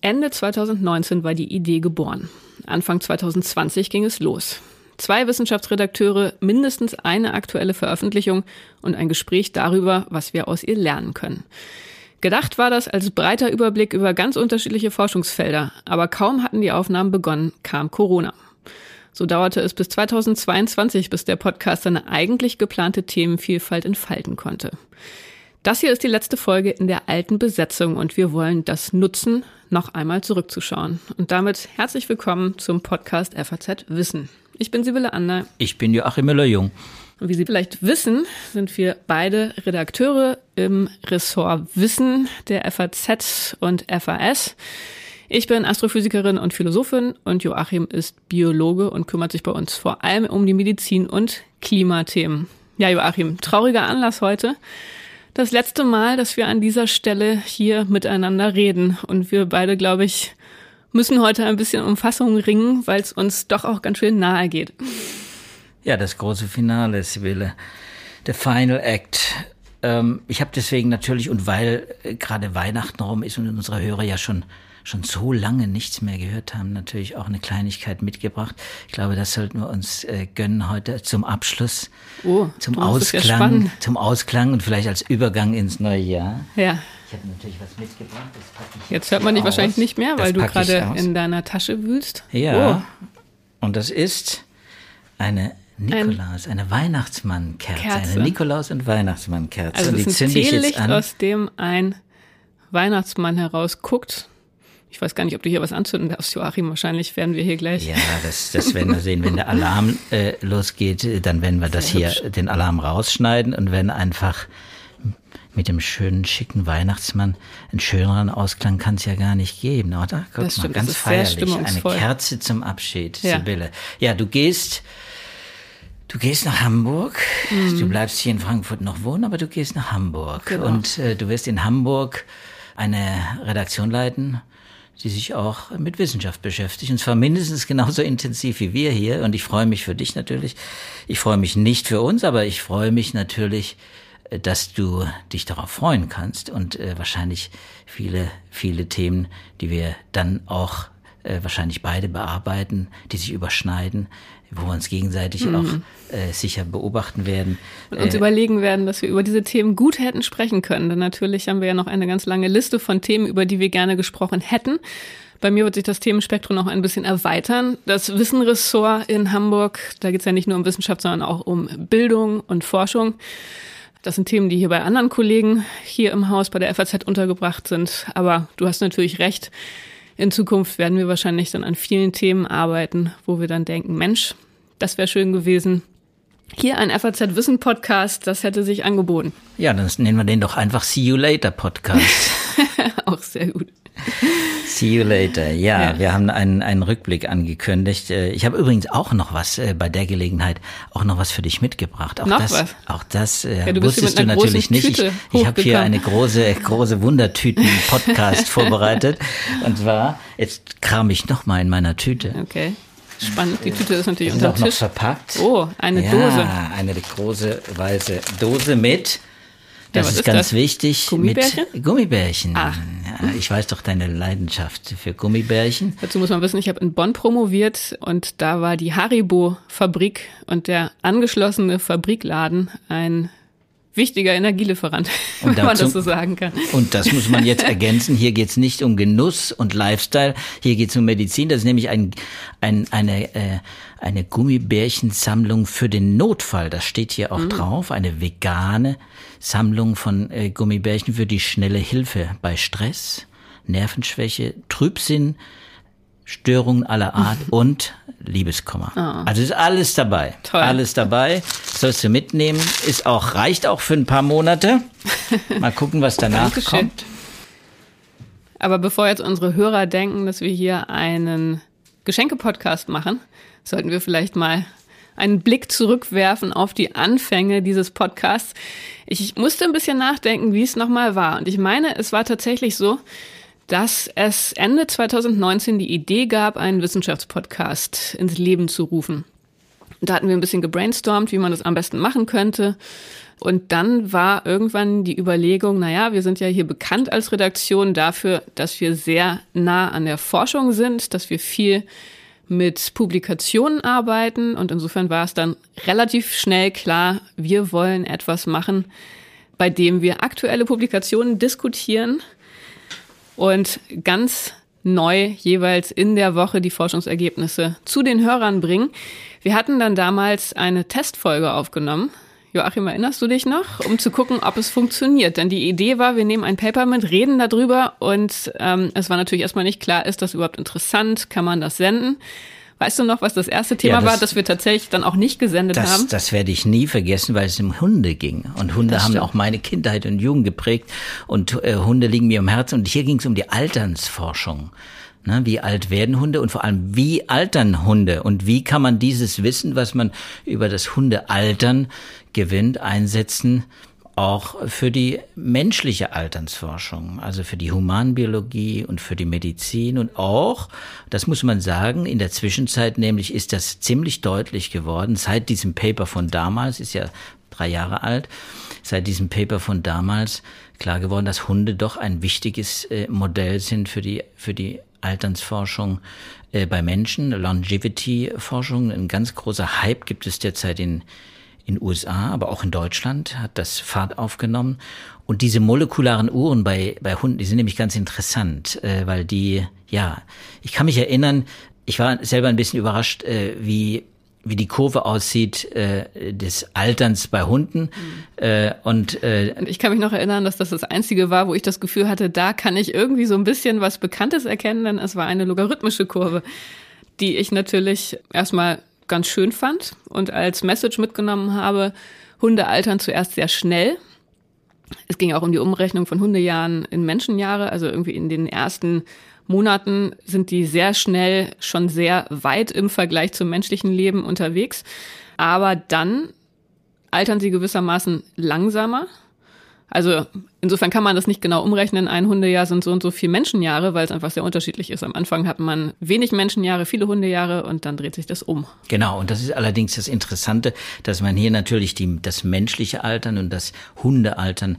Ende 2019 war die Idee geboren. Anfang 2020 ging es los. Zwei Wissenschaftsredakteure, mindestens eine aktuelle Veröffentlichung und ein Gespräch darüber, was wir aus ihr lernen können. Gedacht war das als breiter Überblick über ganz unterschiedliche Forschungsfelder, aber kaum hatten die Aufnahmen begonnen, kam Corona. So dauerte es bis 2022, bis der Podcast seine eigentlich geplante Themenvielfalt entfalten konnte. Das hier ist die letzte Folge in der alten Besetzung und wir wollen das nutzen, noch einmal zurückzuschauen. Und damit herzlich willkommen zum Podcast FAZ Wissen. Ich bin Sibylle Ander. Ich bin Joachim Müller-Jung. Und wie Sie vielleicht wissen, sind wir beide Redakteure im Ressort Wissen der FAZ und FAS. Ich bin Astrophysikerin und Philosophin und Joachim ist Biologe und kümmert sich bei uns vor allem um die Medizin und Klimathemen. Ja, Joachim, trauriger Anlass heute. Das letzte Mal, dass wir an dieser Stelle hier miteinander reden. Und wir beide, glaube ich, müssen heute ein bisschen um Fassung ringen, weil es uns doch auch ganz schön nahe geht. Ja, das große Finale, Sibylle. The Final Act. Ähm, ich habe deswegen natürlich, und weil äh, gerade Weihnachten rum ist und unsere Hörer ja schon schon so lange nichts mehr gehört haben, natürlich auch eine Kleinigkeit mitgebracht. Ich glaube, das sollten wir uns äh, gönnen heute zum Abschluss, oh, zum Ausklang, zum Ausklang und vielleicht als Übergang ins neue Jahr. Ja. Ich habe natürlich was mitgebracht. jetzt, jetzt hört man dich wahrscheinlich nicht mehr, weil du gerade in deiner Tasche wühlst. Ja. Oh. Und das ist eine Nikolaus, ein eine Weihnachtsmannkerze, Kerze. eine Nikolaus- und Weihnachtsmannkerze. Also und die ist ein Teelicht, aus dem ein Weihnachtsmann herausguckt. Ich weiß gar nicht, ob du hier was anzünden darfst, Joachim. Wahrscheinlich werden wir hier gleich. Ja, das, das werden wir sehen. Wenn der Alarm äh, losgeht, dann werden wir das hier, den Alarm rausschneiden und werden einfach mit dem schönen, schicken Weihnachtsmann einen schöneren Ausklang kann es ja gar nicht geben, oder? Guck das mal, stimmt, ganz feierlich. Eine Kerze zum Abschied, ja. Sibylle. Ja, du gehst. Du gehst nach Hamburg, mhm. du bleibst hier in Frankfurt noch wohnen, aber du gehst nach Hamburg. Genau. Und äh, du wirst in Hamburg eine Redaktion leiten, die sich auch mit Wissenschaft beschäftigt. Und zwar mindestens genauso intensiv wie wir hier. Und ich freue mich für dich natürlich. Ich freue mich nicht für uns, aber ich freue mich natürlich, äh, dass du dich darauf freuen kannst und äh, wahrscheinlich viele, viele Themen, die wir dann auch äh, wahrscheinlich beide bearbeiten, die sich überschneiden, wo wir uns gegenseitig mhm. auch äh, sicher beobachten werden. Und uns äh, überlegen werden, dass wir über diese Themen gut hätten sprechen können. Denn natürlich haben wir ja noch eine ganz lange Liste von Themen, über die wir gerne gesprochen hätten. Bei mir wird sich das Themenspektrum noch ein bisschen erweitern. Das Wissenressort in Hamburg, da geht es ja nicht nur um Wissenschaft, sondern auch um Bildung und Forschung. Das sind Themen, die hier bei anderen Kollegen hier im Haus bei der FAZ untergebracht sind. Aber du hast natürlich recht in Zukunft werden wir wahrscheinlich dann an vielen Themen arbeiten, wo wir dann denken, Mensch, das wäre schön gewesen. Hier ein FAZ Wissen Podcast, das hätte sich angeboten. Ja, dann nennen wir den doch einfach See You Later Podcast. Auch sehr gut. See you later. Ja, ja, wir haben einen, einen Rückblick angekündigt. Äh, ich habe übrigens auch noch was äh, bei der Gelegenheit, auch noch was für dich mitgebracht. Auch noch das, was? Auch das äh, ja, du wusstest du natürlich nicht. ich, ich habe hier eine große, große Wundertüten-Podcast vorbereitet. Und zwar, jetzt kram ich noch mal in meiner Tüte. Okay. Spannend. Die Tüte ist natürlich unter Tisch. Noch verpackt. Oh, eine ja, Dose. eine große weiße Dose mit das ja, ist, ist, ganz das? wichtig. Gummibärchen? Mit Gummibärchen. Ach. Ja, ich weiß doch deine Leidenschaft für Gummibärchen. Dazu muss man wissen, ich habe in Bonn promoviert und da war die Haribo-Fabrik und der angeschlossene Fabrikladen ein wichtiger Energielieferant, und wenn man das so sagen kann. Und das muss man jetzt ergänzen. Hier geht es nicht um Genuss und Lifestyle, hier geht es um Medizin. Das ist nämlich ein, ein, eine, äh, eine Gummibärchensammlung für den Notfall. Das steht hier auch mhm. drauf. Eine vegane Sammlung von äh, Gummibärchen für die schnelle Hilfe bei Stress, Nervenschwäche, Trübsinn, Störungen aller Art und Liebeskummer. Oh. Also ist alles dabei. Toll. Alles dabei. Sollst du mitnehmen. Ist auch, reicht auch für ein paar Monate. Mal gucken, was danach kommt. Aber bevor jetzt unsere Hörer denken, dass wir hier einen Geschenke-Podcast machen, sollten wir vielleicht mal einen Blick zurückwerfen auf die Anfänge dieses Podcasts. Ich musste ein bisschen nachdenken, wie es nochmal war. Und ich meine, es war tatsächlich so, dass es Ende 2019 die Idee gab, einen Wissenschaftspodcast ins Leben zu rufen. Da hatten wir ein bisschen gebrainstormt, wie man das am besten machen könnte. Und dann war irgendwann die Überlegung, naja, wir sind ja hier bekannt als Redaktion dafür, dass wir sehr nah an der Forschung sind, dass wir viel mit Publikationen arbeiten. Und insofern war es dann relativ schnell klar, wir wollen etwas machen, bei dem wir aktuelle Publikationen diskutieren und ganz neu jeweils in der Woche die Forschungsergebnisse zu den Hörern bringen. Wir hatten dann damals eine Testfolge aufgenommen. Joachim, erinnerst du dich noch? Um zu gucken, ob es funktioniert. Denn die Idee war, wir nehmen ein Paper mit, reden darüber und ähm, es war natürlich erstmal nicht klar, ist das überhaupt interessant? Kann man das senden? Weißt du noch, was das erste Thema ja, das, war, das wir tatsächlich dann auch nicht gesendet das, haben? Das werde ich nie vergessen, weil es um Hunde ging. Und Hunde haben auch meine Kindheit und Jugend geprägt. Und äh, Hunde liegen mir am Herzen. Und hier ging es um die Alternsforschung. Ne, wie alt werden Hunde und vor allem, wie altern Hunde und wie kann man dieses Wissen, was man über das Hundealtern gewinnt, einsetzen, auch für die menschliche Alternsforschung, also für die Humanbiologie und für die Medizin und auch, das muss man sagen, in der Zwischenzeit nämlich ist das ziemlich deutlich geworden, seit diesem Paper von damals, ist ja drei Jahre alt, seit diesem Paper von damals klar geworden, dass Hunde doch ein wichtiges äh, Modell sind für die, für die Alternsforschung äh, bei Menschen, Longevity-Forschung. Ein ganz großer Hype gibt es derzeit in in USA, aber auch in Deutschland hat das Fahrt aufgenommen. Und diese molekularen Uhren bei, bei Hunden, die sind nämlich ganz interessant, äh, weil die, ja, ich kann mich erinnern, ich war selber ein bisschen überrascht, äh, wie wie die Kurve aussieht äh, des Alterns bei Hunden. Mhm. Äh, und, äh, und ich kann mich noch erinnern, dass das das Einzige war, wo ich das Gefühl hatte, da kann ich irgendwie so ein bisschen was Bekanntes erkennen, denn es war eine logarithmische Kurve, die ich natürlich erstmal ganz schön fand und als Message mitgenommen habe, Hunde altern zuerst sehr schnell. Es ging auch um die Umrechnung von Hundejahren in Menschenjahre, also irgendwie in den ersten Monaten sind die sehr schnell schon sehr weit im Vergleich zum menschlichen Leben unterwegs. Aber dann altern sie gewissermaßen langsamer. Also insofern kann man das nicht genau umrechnen. Ein Hundejahr sind so und so viele Menschenjahre, weil es einfach sehr unterschiedlich ist. Am Anfang hat man wenig Menschenjahre, viele Hundejahre und dann dreht sich das um. Genau, und das ist allerdings das Interessante, dass man hier natürlich die, das menschliche Altern und das Hundealtern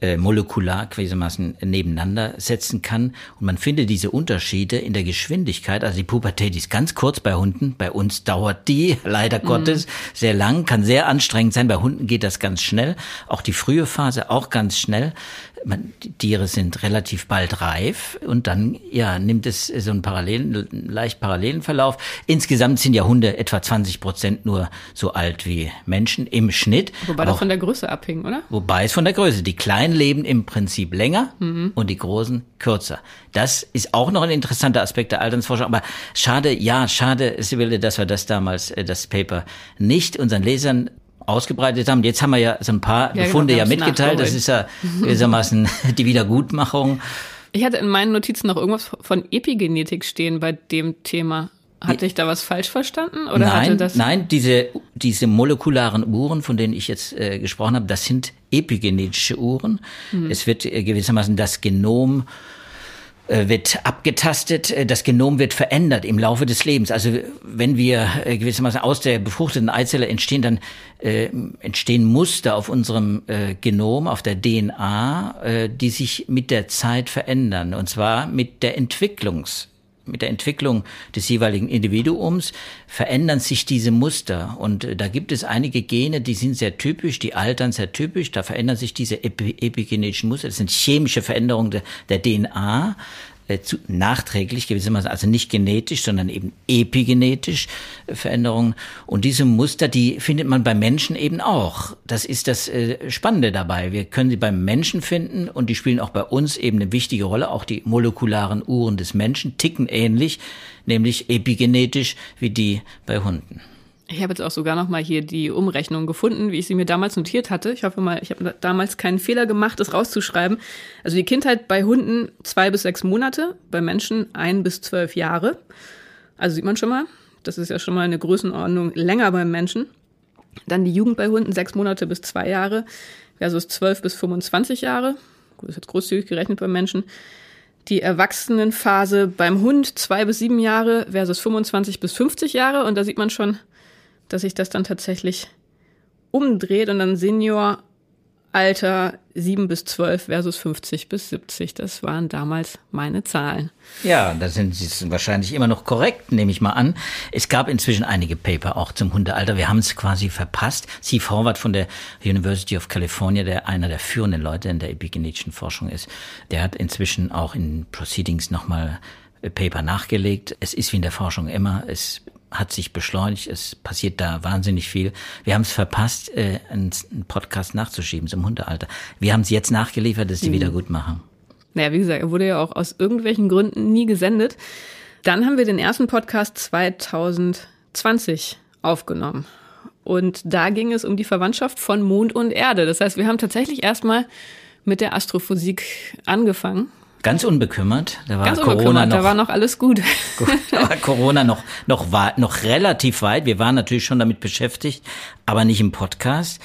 äh, molekular gewissermaßen nebeneinander setzen kann. Und man findet diese Unterschiede in der Geschwindigkeit. Also die Pubertät ist ganz kurz bei Hunden. Bei uns dauert die leider mhm. Gottes sehr lang, kann sehr anstrengend sein. Bei Hunden geht das ganz schnell. Auch die frühe Phase auch ganz schnell man, die Tiere sind relativ bald reif und dann ja nimmt es so einen parallelen, leicht parallelen Verlauf. Insgesamt sind ja Hunde etwa 20 Prozent nur so alt wie Menschen im Schnitt. Wobei das von der Größe abhängt, oder? Wobei es von der Größe. Die Kleinen leben im Prinzip länger mhm. und die Großen kürzer. Das ist auch noch ein interessanter Aspekt der Alternsforschung. Aber schade, ja, schade, Sibylle, dass wir das damals, äh, das Paper nicht unseren Lesern ausgebreitet haben. Jetzt haben wir ja so ein paar ja, Befunde genau, ja mitgeteilt. Das ist ja gewissermaßen die Wiedergutmachung. Ich hatte in meinen Notizen noch irgendwas von Epigenetik stehen bei dem Thema. Hatte ich da was falsch verstanden? Oder nein, hatte das nein, diese, diese molekularen Uhren, von denen ich jetzt äh, gesprochen habe, das sind epigenetische Uhren. Hm. Es wird äh, gewissermaßen das Genom wird abgetastet, äh, das Genom wird verändert im Laufe des Lebens. Also wenn wir äh, gewissermaßen aus der befruchteten Eizelle entstehen, dann äh, entstehen Muster auf unserem äh, Genom, auf der DNA, äh, die sich mit der Zeit verändern. Und zwar mit der Entwicklungs mit der Entwicklung des jeweiligen Individuums verändern sich diese Muster. Und äh, da gibt es einige Gene, die sind sehr typisch, die altern sehr typisch. Da verändern sich diese epi epigenetischen Muster. Das sind chemische Veränderungen der, der DNA äh, zu, nachträglich gewissermaßen, also nicht genetisch, sondern eben epigenetisch äh, Veränderungen. Und diese Muster, die findet man beim Menschen eben auch. Das ist das äh, Spannende dabei. Wir können sie beim Menschen finden und die spielen auch bei uns eben eine wichtige Rolle. Auch die molekularen Uhren des Menschen ticken ähnlich, nämlich epigenetisch wie die bei Hunden. Ich habe jetzt auch sogar noch mal hier die Umrechnung gefunden, wie ich sie mir damals notiert hatte. Ich hoffe mal, ich habe damals keinen Fehler gemacht, das rauszuschreiben. Also die Kindheit bei Hunden zwei bis sechs Monate, bei Menschen ein bis zwölf Jahre. Also sieht man schon mal, das ist ja schon mal eine Größenordnung länger beim Menschen. Dann die Jugend bei Hunden sechs Monate bis zwei Jahre versus zwölf bis 25 Jahre. Gut, das ist jetzt großzügig gerechnet beim Menschen. Die Erwachsenenphase beim Hund zwei bis sieben Jahre versus 25 bis 50 Jahre. Und da sieht man schon, dass sich das dann tatsächlich umdreht und dann Senior Alter 7 bis 12 versus 50 bis 70. Das waren damals meine Zahlen. Ja, da sind Sie wahrscheinlich immer noch korrekt, nehme ich mal an. Es gab inzwischen einige Paper auch zum Hundealter. Wir haben es quasi verpasst. Steve Horvath von der University of California, der einer der führenden Leute in der epigenetischen Forschung ist, der hat inzwischen auch in Proceedings nochmal Paper nachgelegt. Es ist wie in der Forschung immer, es hat sich beschleunigt, es passiert da wahnsinnig viel. Wir haben es verpasst, äh, einen Podcast nachzuschieben zum Hundealter. Wir haben es jetzt nachgeliefert, dass sie mhm. wieder gut machen. Naja, wie gesagt, er wurde ja auch aus irgendwelchen Gründen nie gesendet. Dann haben wir den ersten Podcast 2020 aufgenommen. Und da ging es um die Verwandtschaft von Mond und Erde. Das heißt, wir haben tatsächlich erstmal mit der Astrophysik angefangen Ganz unbekümmert. Da war Ganz Corona noch, da war noch alles gut. da war Corona noch, noch, war, noch relativ weit. Wir waren natürlich schon damit beschäftigt, aber nicht im Podcast,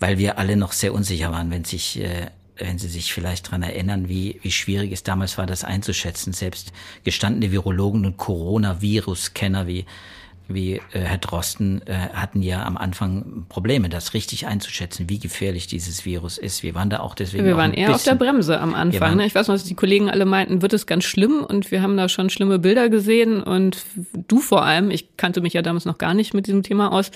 weil wir alle noch sehr unsicher waren, wenn sich, äh, wenn Sie sich vielleicht dran erinnern, wie, wie schwierig es damals war, das einzuschätzen. Selbst gestandene Virologen und Coronavirus-Kenner wie wie äh, Herr Drosten äh, hatten ja am Anfang Probleme, das richtig einzuschätzen, wie gefährlich dieses Virus ist. Wir waren da auch deswegen. Wir waren eher auf der Bremse am Anfang. Ne? Ich weiß noch, dass die Kollegen alle meinten, wird es ganz schlimm und wir haben da schon schlimme Bilder gesehen und du vor allem, ich kannte mich ja damals noch gar nicht mit diesem Thema aus,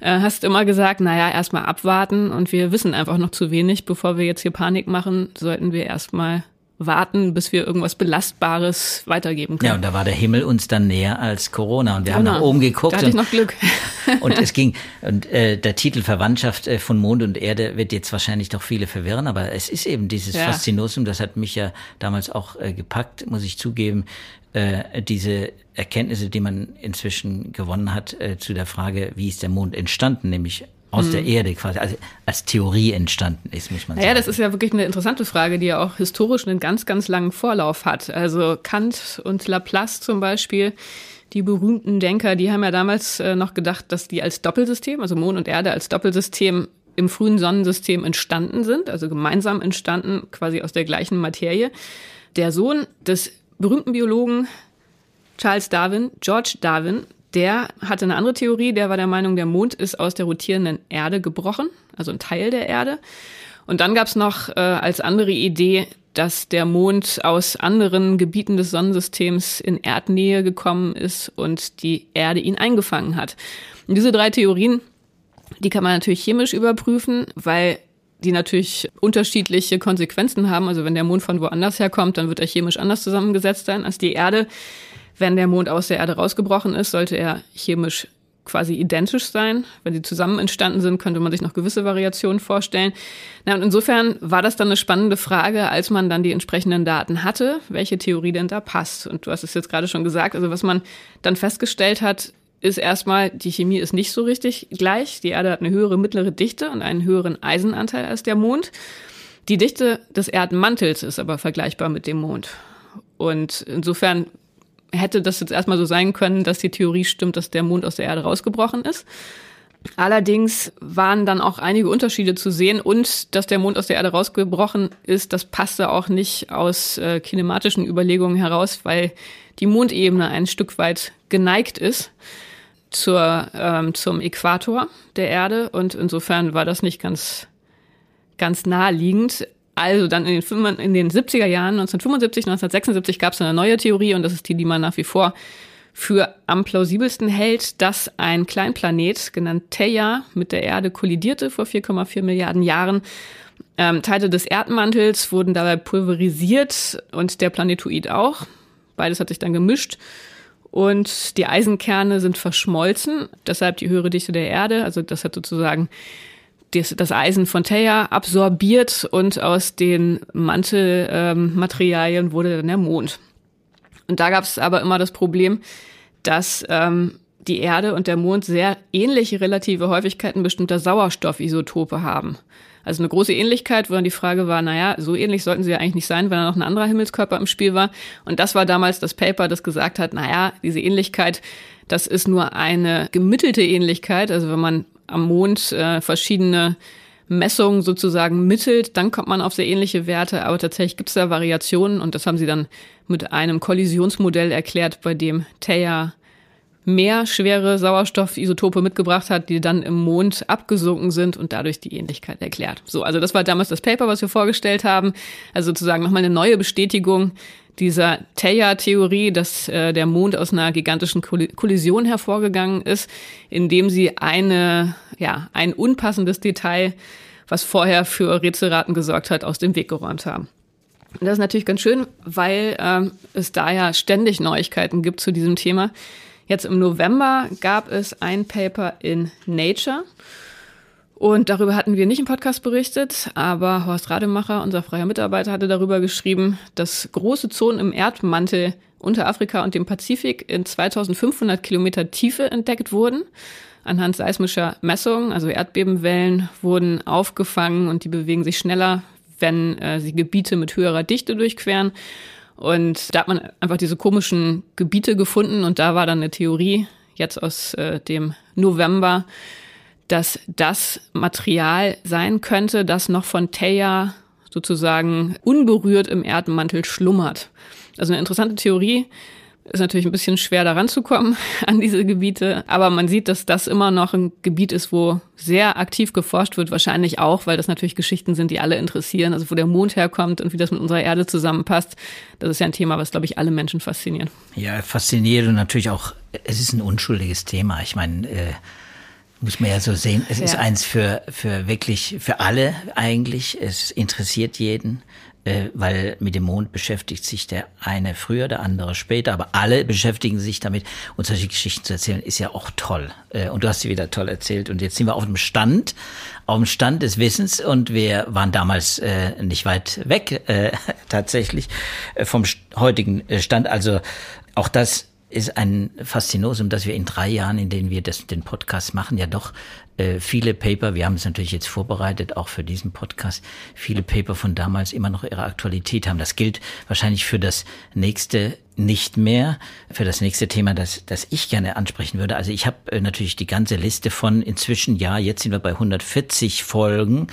äh, hast immer gesagt, naja, erstmal abwarten und wir wissen einfach noch zu wenig, bevor wir jetzt hier Panik machen, sollten wir erstmal warten, bis wir irgendwas Belastbares weitergeben können. Ja, und da war der Himmel uns dann näher als Corona und wir genau. haben nach oben geguckt. Da hatte ich noch Glück. und es ging, und äh, der Titel Verwandtschaft äh, von Mond und Erde wird jetzt wahrscheinlich doch viele verwirren, aber es ist eben dieses ja. Faszinosum, das hat mich ja damals auch äh, gepackt, muss ich zugeben, äh, diese Erkenntnisse, die man inzwischen gewonnen hat, äh, zu der Frage, wie ist der Mond entstanden, nämlich aus mhm. der Erde quasi, also als Theorie entstanden ist, muss man sagen. Ja, das ist ja wirklich eine interessante Frage, die ja auch historisch einen ganz, ganz langen Vorlauf hat. Also Kant und Laplace zum Beispiel, die berühmten Denker, die haben ja damals äh, noch gedacht, dass die als Doppelsystem, also Mond und Erde als Doppelsystem im frühen Sonnensystem entstanden sind, also gemeinsam entstanden, quasi aus der gleichen Materie. Der Sohn des berühmten Biologen Charles Darwin, George Darwin, der hatte eine andere Theorie, der war der Meinung, der Mond ist aus der rotierenden Erde gebrochen, also ein Teil der Erde. Und dann gab's noch äh, als andere Idee, dass der Mond aus anderen Gebieten des Sonnensystems in Erdnähe gekommen ist und die Erde ihn eingefangen hat. Und diese drei Theorien, die kann man natürlich chemisch überprüfen, weil die natürlich unterschiedliche Konsequenzen haben. Also wenn der Mond von woanders herkommt, dann wird er chemisch anders zusammengesetzt sein als die Erde. Wenn der Mond aus der Erde rausgebrochen ist, sollte er chemisch quasi identisch sein. Wenn sie zusammen entstanden sind, könnte man sich noch gewisse Variationen vorstellen. Na, und insofern war das dann eine spannende Frage, als man dann die entsprechenden Daten hatte, welche Theorie denn da passt. Und du hast es jetzt gerade schon gesagt, also was man dann festgestellt hat, ist erstmal, die Chemie ist nicht so richtig gleich. Die Erde hat eine höhere mittlere Dichte und einen höheren Eisenanteil als der Mond. Die Dichte des Erdmantels ist aber vergleichbar mit dem Mond. Und insofern hätte das jetzt erstmal so sein können, dass die Theorie stimmt, dass der Mond aus der Erde rausgebrochen ist. Allerdings waren dann auch einige Unterschiede zu sehen und dass der Mond aus der Erde rausgebrochen ist, das passte auch nicht aus äh, kinematischen Überlegungen heraus, weil die Mondebene ein Stück weit geneigt ist zur, ähm, zum Äquator der Erde und insofern war das nicht ganz, ganz naheliegend. Also dann in den, in den 70er Jahren, 1975, 1976 gab es eine neue Theorie und das ist die, die man nach wie vor für am plausibelsten hält, dass ein Kleinplanet, genannt Theia, mit der Erde kollidierte vor 4,4 Milliarden Jahren. Ähm, Teile des Erdmantels wurden dabei pulverisiert und der Planetoid auch. Beides hat sich dann gemischt. Und die Eisenkerne sind verschmolzen, deshalb die höhere Dichte der Erde. Also das hat sozusagen das, das Eisen von Theia absorbiert und aus den Mantelmaterialien ähm, wurde dann der Mond. Und da gab es aber immer das Problem, dass ähm, die Erde und der Mond sehr ähnliche relative Häufigkeiten bestimmter Sauerstoffisotope haben. Also eine große Ähnlichkeit, wo dann die Frage war, naja, so ähnlich sollten sie ja eigentlich nicht sein, wenn da noch ein anderer Himmelskörper im Spiel war. Und das war damals das Paper, das gesagt hat, naja, diese Ähnlichkeit, das ist nur eine gemittelte Ähnlichkeit. Also wenn man am Mond äh, verschiedene Messungen sozusagen mittelt, dann kommt man auf sehr ähnliche Werte, aber tatsächlich gibt es da Variationen und das haben sie dann mit einem Kollisionsmodell erklärt, bei dem Theia mehr schwere Sauerstoffisotope mitgebracht hat, die dann im Mond abgesunken sind und dadurch die Ähnlichkeit erklärt. So, also das war damals das Paper, was wir vorgestellt haben. Also sozusagen nochmal eine neue Bestätigung dieser Theia-Theorie, dass äh, der Mond aus einer gigantischen Kollision hervorgegangen ist, indem sie eine, ja, ein unpassendes Detail, was vorher für Rätselraten gesorgt hat, aus dem Weg geräumt haben. Und das ist natürlich ganz schön, weil ähm, es da ja ständig Neuigkeiten gibt zu diesem Thema. Jetzt im November gab es ein Paper in Nature. Und darüber hatten wir nicht im Podcast berichtet, aber Horst Rademacher, unser freier Mitarbeiter, hatte darüber geschrieben, dass große Zonen im Erdmantel unter Afrika und dem Pazifik in 2500 Kilometer Tiefe entdeckt wurden. Anhand seismischer Messungen, also Erdbebenwellen, wurden aufgefangen und die bewegen sich schneller, wenn äh, sie Gebiete mit höherer Dichte durchqueren. Und da hat man einfach diese komischen Gebiete gefunden und da war dann eine Theorie jetzt aus äh, dem November, dass das Material sein könnte, das noch von Theia sozusagen unberührt im Erdmantel schlummert. Also eine interessante Theorie, ist natürlich ein bisschen schwer daran zu kommen an diese Gebiete, aber man sieht, dass das immer noch ein Gebiet ist, wo sehr aktiv geforscht wird, wahrscheinlich auch, weil das natürlich Geschichten sind, die alle interessieren, also wo der Mond herkommt und wie das mit unserer Erde zusammenpasst. Das ist ja ein Thema, was, glaube ich, alle Menschen fasziniert. Ja, fasziniert und natürlich auch, es ist ein unschuldiges Thema. Ich meine, äh muss man ja so sehen. Es ja. ist eins für, für wirklich, für alle eigentlich. Es interessiert jeden äh, weil mit dem Mond beschäftigt sich der eine früher, der andere später, aber alle beschäftigen sich damit und solche Geschichten zu erzählen ist ja auch toll. Äh, und du hast sie wieder toll erzählt und jetzt sind wir auf dem Stand, auf dem Stand des Wissens und wir waren damals äh, nicht weit weg äh, tatsächlich äh, vom heutigen äh, Stand. Also auch das ist ein Faszinosum, dass wir in drei Jahren, in denen wir das, den Podcast machen, ja doch äh, viele Paper, wir haben es natürlich jetzt vorbereitet, auch für diesen Podcast, viele Paper von damals immer noch ihre Aktualität haben. Das gilt wahrscheinlich für das nächste nicht mehr, für das nächste Thema, das, das ich gerne ansprechen würde. Also ich habe äh, natürlich die ganze Liste von inzwischen, ja, jetzt sind wir bei 140 Folgen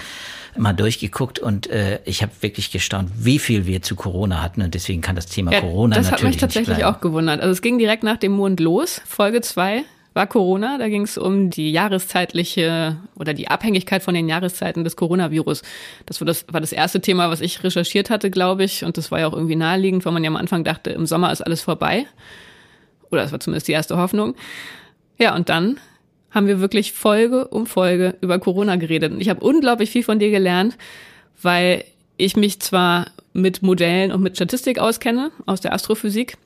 mal durchgeguckt und äh, ich habe wirklich gestaunt, wie viel wir zu Corona hatten und deswegen kann das Thema ja, Corona das natürlich. Das hat mich tatsächlich auch gewundert. Also es ging direkt nach dem Mond los, Folge zwei war Corona. Da ging es um die jahreszeitliche oder die Abhängigkeit von den Jahreszeiten des Coronavirus. Das war das, war das erste Thema, was ich recherchiert hatte, glaube ich. Und das war ja auch irgendwie naheliegend, weil man ja am Anfang dachte, im Sommer ist alles vorbei. Oder das war zumindest die erste Hoffnung. Ja, und dann haben wir wirklich Folge um Folge über Corona geredet. Und ich habe unglaublich viel von dir gelernt, weil ich mich zwar mit Modellen und mit Statistik auskenne aus der Astrophysik,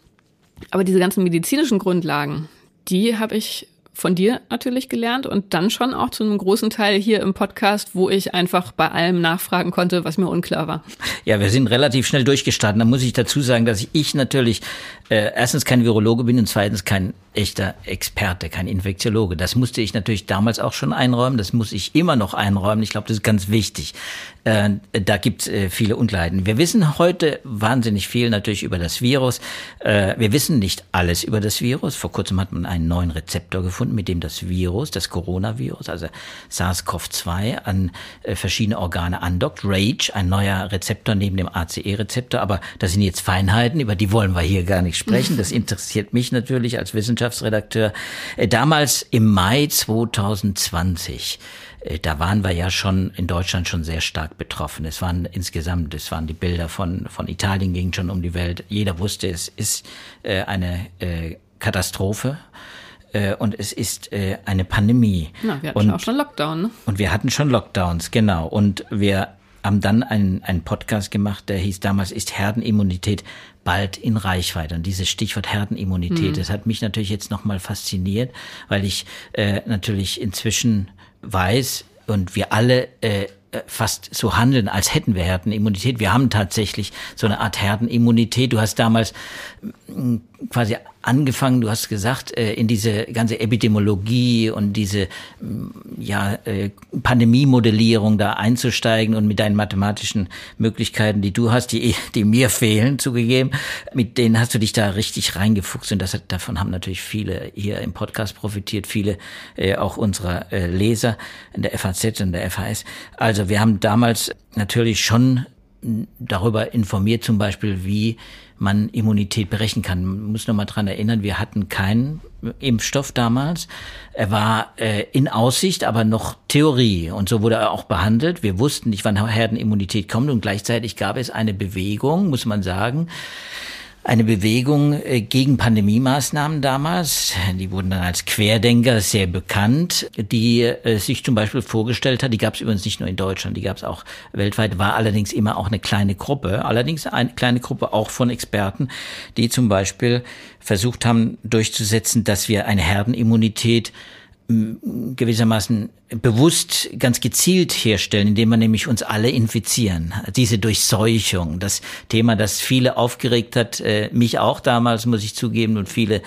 aber diese ganzen medizinischen Grundlagen, die habe ich von dir natürlich gelernt und dann schon auch zu einem großen Teil hier im Podcast, wo ich einfach bei allem nachfragen konnte, was mir unklar war. Ja, wir sind relativ schnell durchgestartet. Da muss ich dazu sagen, dass ich natürlich äh, erstens kein Virologe bin und zweitens kein echter Experte, kein Infektiologe. Das musste ich natürlich damals auch schon einräumen. Das muss ich immer noch einräumen. Ich glaube, das ist ganz wichtig. Äh, da gibt es äh, viele Unklarheiten. Wir wissen heute wahnsinnig viel natürlich über das Virus. Äh, wir wissen nicht alles über das Virus. Vor kurzem hat man einen neuen Rezeptor gefunden, mit dem das Virus, das Coronavirus, also SARS-CoV-2, an äh, verschiedene Organe andockt. RAGE, ein neuer Rezeptor neben dem ACE-Rezeptor. Aber das sind jetzt Feinheiten, über die wollen wir hier gar nicht sprechen. Das interessiert mich natürlich als Wissenschaftsredakteur. Äh, damals im Mai 2020 äh, da waren wir ja schon in Deutschland schon sehr stark betroffen. Es waren insgesamt, es waren die Bilder von, von Italien gingen schon um die Welt. Jeder wusste, es ist äh, eine äh, Katastrophe äh, und es ist eine Pandemie. Na, wir hatten und, auch schon Lockdown. Ne? Und wir hatten schon Lockdowns, genau. Und wir haben dann einen, einen Podcast gemacht, der hieß damals Ist Herdenimmunität bald in Reichweite. Und dieses Stichwort Herdenimmunität, mhm. das hat mich natürlich jetzt nochmal fasziniert, weil ich äh, natürlich inzwischen weiß und wir alle äh, fast so handeln, als hätten wir Herdenimmunität. Wir haben tatsächlich so eine Art Herdenimmunität. Du hast damals mm, quasi angefangen, du hast gesagt, äh, in diese ganze Epidemiologie und diese mm, ja, äh, Pandemiemodellierung da einzusteigen und mit deinen mathematischen Möglichkeiten, die du hast, die, die mir fehlen, zugegeben, mit denen hast du dich da richtig reingefuchst und das, davon haben natürlich viele hier im Podcast profitiert, viele äh, auch unserer Leser in der FAZ und der FAS. Also wir haben damals natürlich schon darüber informiert, zum Beispiel, wie man Immunität berechnen kann. Man muss noch mal dran erinnern, wir hatten keinen Impfstoff damals. Er war äh, in Aussicht, aber noch Theorie. Und so wurde er auch behandelt. Wir wussten nicht, wann Herdenimmunität kommt. Und gleichzeitig gab es eine Bewegung, muss man sagen, eine Bewegung äh, gegen Pandemiemaßnahmen damals. Die wurden dann als Querdenker sehr bekannt, die äh, sich zum Beispiel vorgestellt hat, die gab es übrigens nicht nur in Deutschland, die gab es auch weltweit, war allerdings immer auch eine kleine Gruppe, allerdings eine kleine Gruppe auch von Experten, die zum Beispiel versucht haben durchzusetzen, dass wir eine Herdenimmunität gewissermaßen bewusst ganz gezielt herstellen, indem wir nämlich uns alle infizieren. Diese Durchseuchung, das Thema, das viele aufgeregt hat, äh, mich auch damals, muss ich zugeben, und viele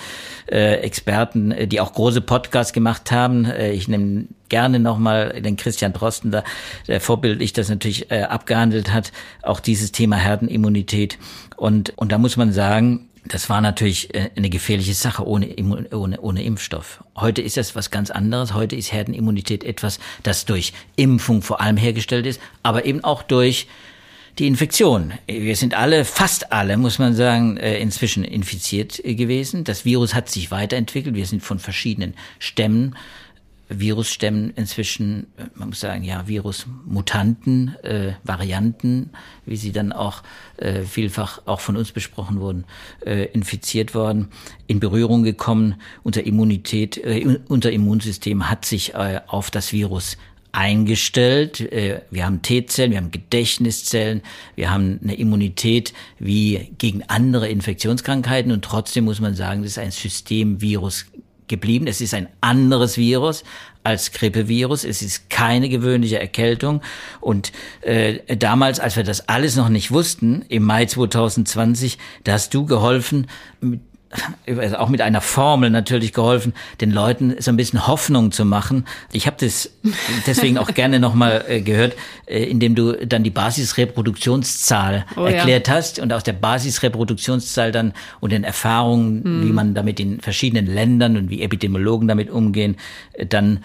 äh, Experten, äh, die auch große Podcasts gemacht haben. Ich nehme gerne nochmal den Christian Drosten, da, der vorbildlich das natürlich abgehandelt hat, auch dieses Thema Herdenimmunität. Und, und da muss man sagen, das war natürlich äh, eine gefährliche Sache ohne, ohne, ohne Impfstoff. Heute ist das was ganz anderes. Heute ist Herdenimmunität etwas, das durch Impfung vor allem hergestellt ist, aber eben auch durch die Infektion. Wir sind alle, fast alle, muss man sagen, äh, inzwischen infiziert gewesen. Das Virus hat sich weiterentwickelt. Wir sind von verschiedenen Stämmen Virusstämmen inzwischen, äh, man muss sagen, ja, Virusmutanten, äh, Varianten, wie sie dann auch äh, vielfach auch von uns besprochen wurden, äh, infiziert worden, in Berührung gekommen. Unser Immunität, äh, unser Immunsystem hat sich äh, auf das Virus eingestellt. Äh, wir haben T-Zellen, wir haben Gedächtniszellen, wir haben eine Immunität wie gegen andere Infektionskrankheiten und trotzdem muss man sagen, das ist ein Systemvirus geblieben. Es ist ein anderes Virus als Grippevirus. Es ist keine gewöhnliche Erkältung. Und äh, damals, als wir das alles noch nicht wussten, im Mai 2020, da hast du geholfen, mit auch mit einer Formel natürlich geholfen, den Leuten so ein bisschen Hoffnung zu machen. Ich habe das deswegen auch gerne nochmal äh, gehört, äh, indem du dann die Basisreproduktionszahl oh, erklärt ja. hast und aus der Basisreproduktionszahl dann und den Erfahrungen, hm. wie man damit in verschiedenen Ländern und wie Epidemiologen damit umgehen, äh, dann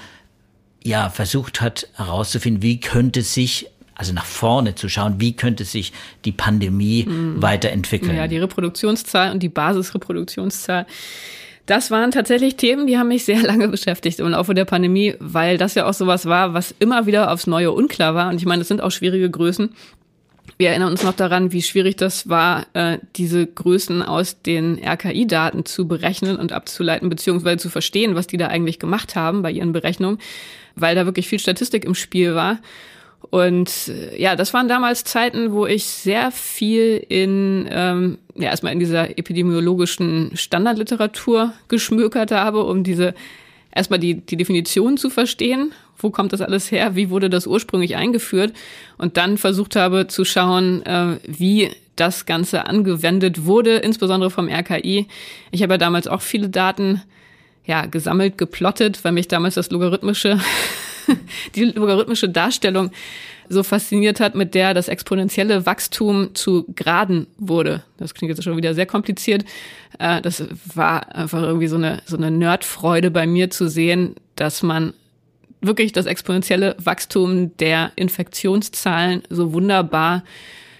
ja versucht hat herauszufinden, wie könnte sich also nach vorne zu schauen, wie könnte sich die Pandemie mhm. weiterentwickeln. Ja, die Reproduktionszahl und die Basisreproduktionszahl. Das waren tatsächlich Themen, die haben mich sehr lange beschäftigt im Laufe der Pandemie, weil das ja auch sowas war, was immer wieder aufs Neue unklar war. Und ich meine, das sind auch schwierige Größen. Wir erinnern uns noch daran, wie schwierig das war, äh, diese Größen aus den RKI-Daten zu berechnen und abzuleiten, beziehungsweise zu verstehen, was die da eigentlich gemacht haben bei ihren Berechnungen, weil da wirklich viel Statistik im Spiel war. Und äh, ja, das waren damals Zeiten, wo ich sehr viel in, ähm, ja, erstmal in dieser epidemiologischen Standardliteratur geschmökert habe, um diese, erstmal die, die Definition zu verstehen. Wo kommt das alles her? Wie wurde das ursprünglich eingeführt? Und dann versucht habe zu schauen, äh, wie das Ganze angewendet wurde, insbesondere vom RKI. Ich habe ja damals auch viele Daten ja, gesammelt, geplottet, weil mich damals das Logarithmische die logarithmische Darstellung so fasziniert hat, mit der das exponentielle Wachstum zu Graden wurde. Das klingt jetzt schon wieder sehr kompliziert. Äh, das war einfach irgendwie so eine, so eine Nerdfreude bei mir zu sehen, dass man wirklich das exponentielle Wachstum der Infektionszahlen so wunderbar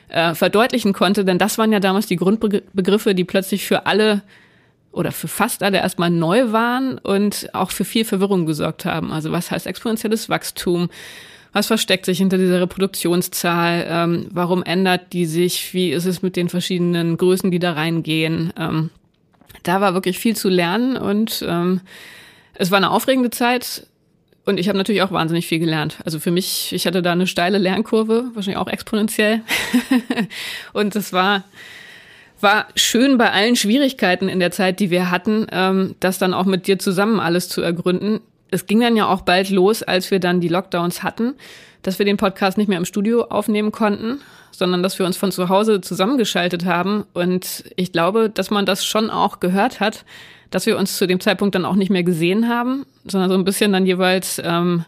äh, verdeutlichen konnte. Denn das waren ja damals die Grundbegriffe, die plötzlich für alle oder für fast alle erstmal neu waren und auch für viel Verwirrung gesorgt haben. Also was heißt exponentielles Wachstum? Was versteckt sich hinter dieser Reproduktionszahl? Ähm, warum ändert die sich? Wie ist es mit den verschiedenen Größen, die da reingehen? Ähm, da war wirklich viel zu lernen und ähm, es war eine aufregende Zeit. Und ich habe natürlich auch wahnsinnig viel gelernt. Also für mich, ich hatte da eine steile Lernkurve, wahrscheinlich auch exponentiell. und es war war schön bei allen Schwierigkeiten in der Zeit, die wir hatten, ähm, das dann auch mit dir zusammen alles zu ergründen. Es ging dann ja auch bald los, als wir dann die Lockdowns hatten, dass wir den Podcast nicht mehr im Studio aufnehmen konnten, sondern dass wir uns von zu Hause zusammengeschaltet haben. Und ich glaube, dass man das schon auch gehört hat, dass wir uns zu dem Zeitpunkt dann auch nicht mehr gesehen haben, sondern so ein bisschen dann jeweils ähm,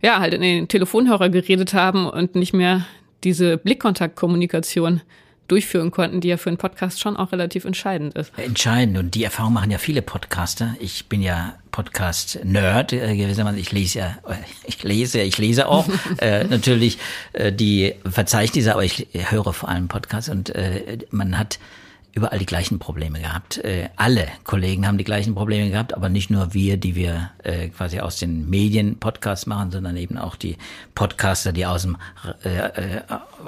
ja halt in den Telefonhörer geredet haben und nicht mehr diese Blickkontaktkommunikation durchführen konnten, die ja für einen Podcast schon auch relativ entscheidend ist. Entscheidend und die Erfahrung machen ja viele Podcaster. Ich bin ja Podcast-Nerd äh, gewissermaßen. Ich lese ja, äh, ich lese, ich lese auch äh, natürlich äh, die Verzeichnisse, aber ich höre vor allem Podcasts und äh, man hat überall die gleichen Probleme gehabt. Äh, alle Kollegen haben die gleichen Probleme gehabt, aber nicht nur wir, die wir äh, quasi aus den Medien Podcasts machen, sondern eben auch die Podcaster, die aus dem, äh, äh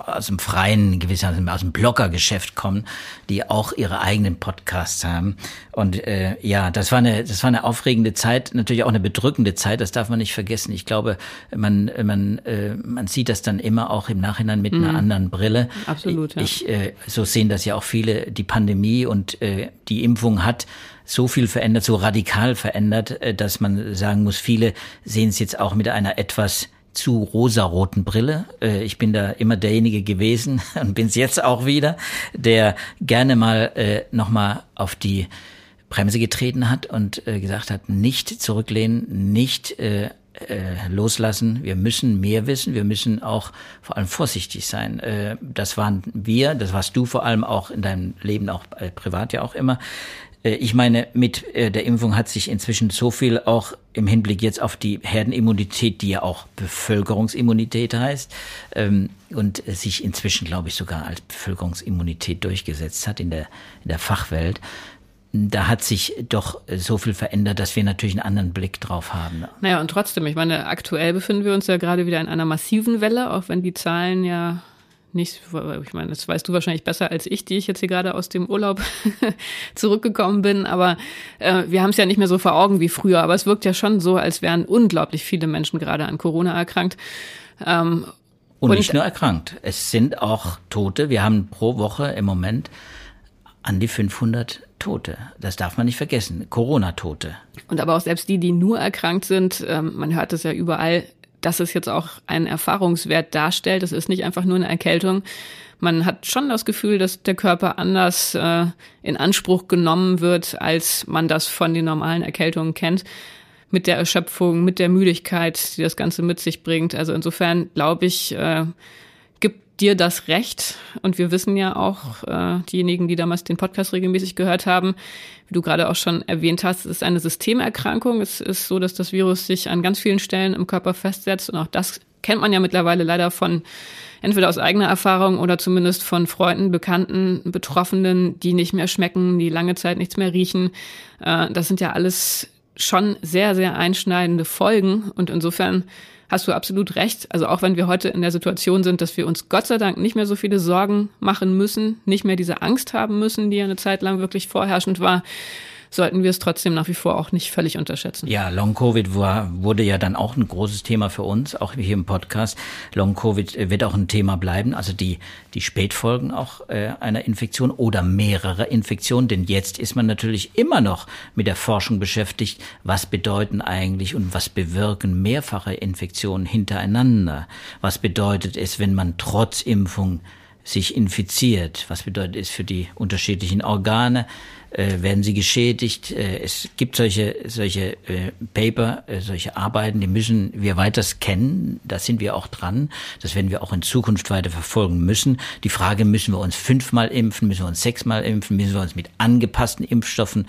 aus dem freien, gewissermaßen aus dem Bloggergeschäft kommen, die auch ihre eigenen Podcasts haben. Und äh, ja, das war eine, das war eine aufregende Zeit, natürlich auch eine bedrückende Zeit. Das darf man nicht vergessen. Ich glaube, man, man, äh, man sieht das dann immer auch im Nachhinein mit mhm. einer anderen Brille. Absolut. Ja. Ich, äh, so sehen das ja auch viele. Die Pandemie und äh, die Impfung hat so viel verändert, so radikal verändert, äh, dass man sagen muss, viele sehen es jetzt auch mit einer etwas zu rosaroten Brille. Äh, ich bin da immer derjenige gewesen und bin es jetzt auch wieder, der gerne mal äh, nochmal auf die Bremse getreten hat und äh, gesagt hat, nicht zurücklehnen, nicht äh, äh, loslassen. Wir müssen mehr wissen. Wir müssen auch vor allem vorsichtig sein. Äh, das waren wir, das warst du vor allem auch in deinem Leben, auch äh, privat ja auch immer. Äh, ich meine, mit äh, der Impfung hat sich inzwischen so viel auch im Hinblick jetzt auf die Herdenimmunität, die ja auch Bevölkerungsimmunität heißt, ähm, und sich inzwischen, glaube ich, sogar als Bevölkerungsimmunität durchgesetzt hat in der, in der Fachwelt da hat sich doch so viel verändert, dass wir natürlich einen anderen Blick drauf haben. Naja, und trotzdem, ich meine, aktuell befinden wir uns ja gerade wieder in einer massiven Welle, auch wenn die Zahlen ja nicht, ich meine, das weißt du wahrscheinlich besser als ich, die ich jetzt hier gerade aus dem Urlaub zurückgekommen bin, aber äh, wir haben es ja nicht mehr so vor Augen wie früher, aber es wirkt ja schon so, als wären unglaublich viele Menschen gerade an Corona erkrankt. Ähm, und, und nicht nur erkrankt, es sind auch Tote. Wir haben pro Woche im Moment an die 500 Tote. Das darf man nicht vergessen. Corona-Tote. Und aber auch selbst die, die nur erkrankt sind, ähm, man hört es ja überall, dass es jetzt auch einen Erfahrungswert darstellt. Es ist nicht einfach nur eine Erkältung. Man hat schon das Gefühl, dass der Körper anders äh, in Anspruch genommen wird, als man das von den normalen Erkältungen kennt. Mit der Erschöpfung, mit der Müdigkeit, die das Ganze mit sich bringt. Also insofern glaube ich, äh, dir das recht. Und wir wissen ja auch, äh, diejenigen, die damals den Podcast regelmäßig gehört haben, wie du gerade auch schon erwähnt hast, es ist eine Systemerkrankung. Es ist so, dass das Virus sich an ganz vielen Stellen im Körper festsetzt. Und auch das kennt man ja mittlerweile leider von entweder aus eigener Erfahrung oder zumindest von Freunden, Bekannten, Betroffenen, die nicht mehr schmecken, die lange Zeit nichts mehr riechen. Äh, das sind ja alles schon sehr, sehr einschneidende Folgen. Und insofern hast du absolut recht. Also auch wenn wir heute in der Situation sind, dass wir uns Gott sei Dank nicht mehr so viele Sorgen machen müssen, nicht mehr diese Angst haben müssen, die ja eine Zeit lang wirklich vorherrschend war, sollten wir es trotzdem nach wie vor auch nicht völlig unterschätzen. Ja, Long Covid war, wurde ja dann auch ein großes Thema für uns, auch hier im Podcast. Long Covid äh, wird auch ein Thema bleiben, also die, die Spätfolgen auch äh, einer Infektion oder mehrerer Infektionen, denn jetzt ist man natürlich immer noch mit der Forschung beschäftigt, was bedeuten eigentlich und was bewirken mehrfache Infektionen hintereinander? Was bedeutet es, wenn man trotz Impfung sich infiziert? Was bedeutet es für die unterschiedlichen Organe? äh, werden sie geschädigt. Äh, es gibt solche, solche äh, Paper, äh, solche Arbeiten, die müssen wir weiter kennen. Da sind wir auch dran. Das werden wir auch in Zukunft weiter verfolgen müssen. Die Frage, müssen wir uns fünfmal impfen, müssen wir uns sechsmal impfen, müssen wir uns mit angepassten Impfstoffen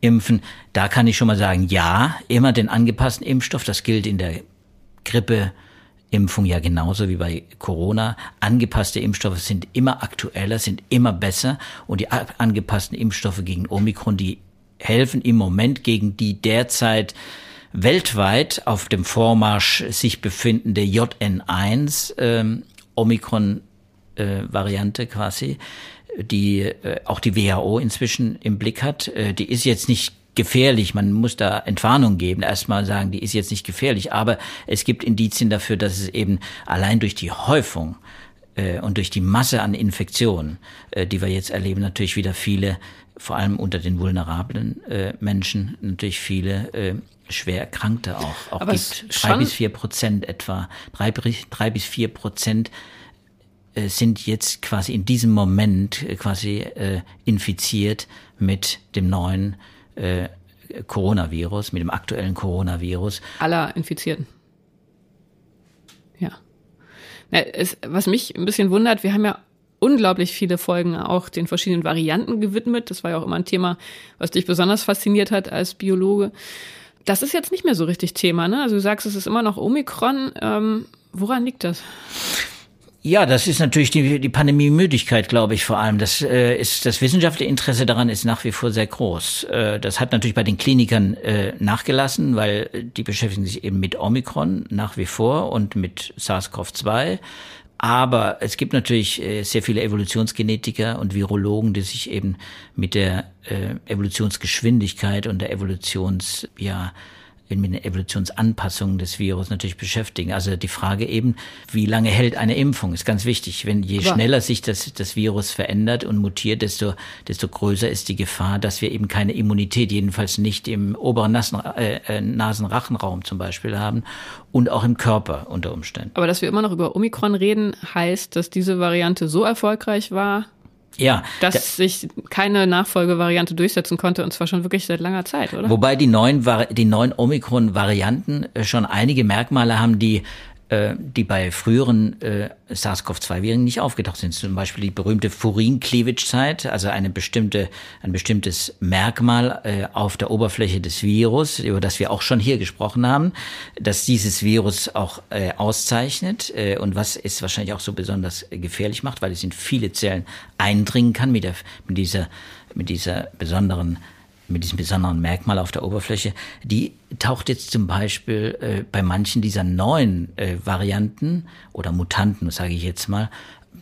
impfen. Da kann ich schon mal sagen, ja, immer den angepassten Impfstoff. Das gilt in der Grippe, Impfung ja genauso wie bei Corona. Angepasste Impfstoffe sind immer aktueller, sind immer besser und die angepassten Impfstoffe gegen Omikron, die helfen im Moment gegen die derzeit weltweit auf dem Vormarsch sich befindende JN1 ähm, Omikron äh, Variante quasi, die äh, auch die WHO inzwischen im Blick hat. Äh, die ist jetzt nicht gefährlich. Man muss da Entwarnung geben. Erstmal sagen, die ist jetzt nicht gefährlich. Aber es gibt Indizien dafür, dass es eben allein durch die Häufung äh, und durch die Masse an Infektionen, äh, die wir jetzt erleben, natürlich wieder viele, vor allem unter den vulnerablen äh, Menschen, natürlich viele äh, schwer Erkrankte auch, auch Aber gibt. Drei bis vier Prozent etwa. Drei, drei bis vier Prozent äh, sind jetzt quasi in diesem Moment äh, quasi infiziert mit dem neuen äh, Coronavirus, mit dem aktuellen Coronavirus. Aller Infizierten. Ja. Na, es, was mich ein bisschen wundert, wir haben ja unglaublich viele Folgen auch den verschiedenen Varianten gewidmet. Das war ja auch immer ein Thema, was dich besonders fasziniert hat als Biologe. Das ist jetzt nicht mehr so richtig Thema, ne? Also du sagst, es ist immer noch Omikron. Ähm, woran liegt das? Ja, das ist natürlich die, die Pandemie-Müdigkeit, glaube ich, vor allem. Das äh, ist das wissenschaftliche Interesse daran ist nach wie vor sehr groß. Äh, das hat natürlich bei den Klinikern äh, nachgelassen, weil die beschäftigen sich eben mit Omikron nach wie vor und mit SARS-CoV-2. Aber es gibt natürlich äh, sehr viele Evolutionsgenetiker und Virologen, die sich eben mit der äh, Evolutionsgeschwindigkeit und der Evolutions, ja, mit der Evolutionsanpassung des Virus natürlich beschäftigen. Also die Frage eben, wie lange hält eine Impfung, ist ganz wichtig. Wenn je schneller sich das, das Virus verändert und mutiert, desto, desto größer ist die Gefahr, dass wir eben keine Immunität, jedenfalls nicht im oberen Nasen, äh, äh, Nasenrachenraum zum Beispiel haben und auch im Körper unter Umständen. Aber dass wir immer noch über Omikron reden, heißt, dass diese Variante so erfolgreich war, ja, dass da, sich keine Nachfolgevariante durchsetzen konnte und zwar schon wirklich seit langer Zeit, oder? Wobei die neuen, die neuen Omikron-Varianten äh, schon einige Merkmale haben, die äh, die bei früheren äh, SARS-CoV-2-Viren nicht aufgetaucht sind. Zum Beispiel die berühmte Furin-Cleavage-Zeit, also eine bestimmte, ein bestimmtes Merkmal äh, auf der Oberfläche des Virus, über das wir auch schon hier gesprochen haben, dass dieses Virus auch äh, auszeichnet äh, und was es wahrscheinlich auch so besonders gefährlich macht, weil es in viele Zellen eindringen kann mit, der, mit dieser, mit dieser besonderen mit diesem besonderen Merkmal auf der Oberfläche, die taucht jetzt zum Beispiel äh, bei manchen dieser neuen äh, Varianten oder Mutanten, sage ich jetzt mal,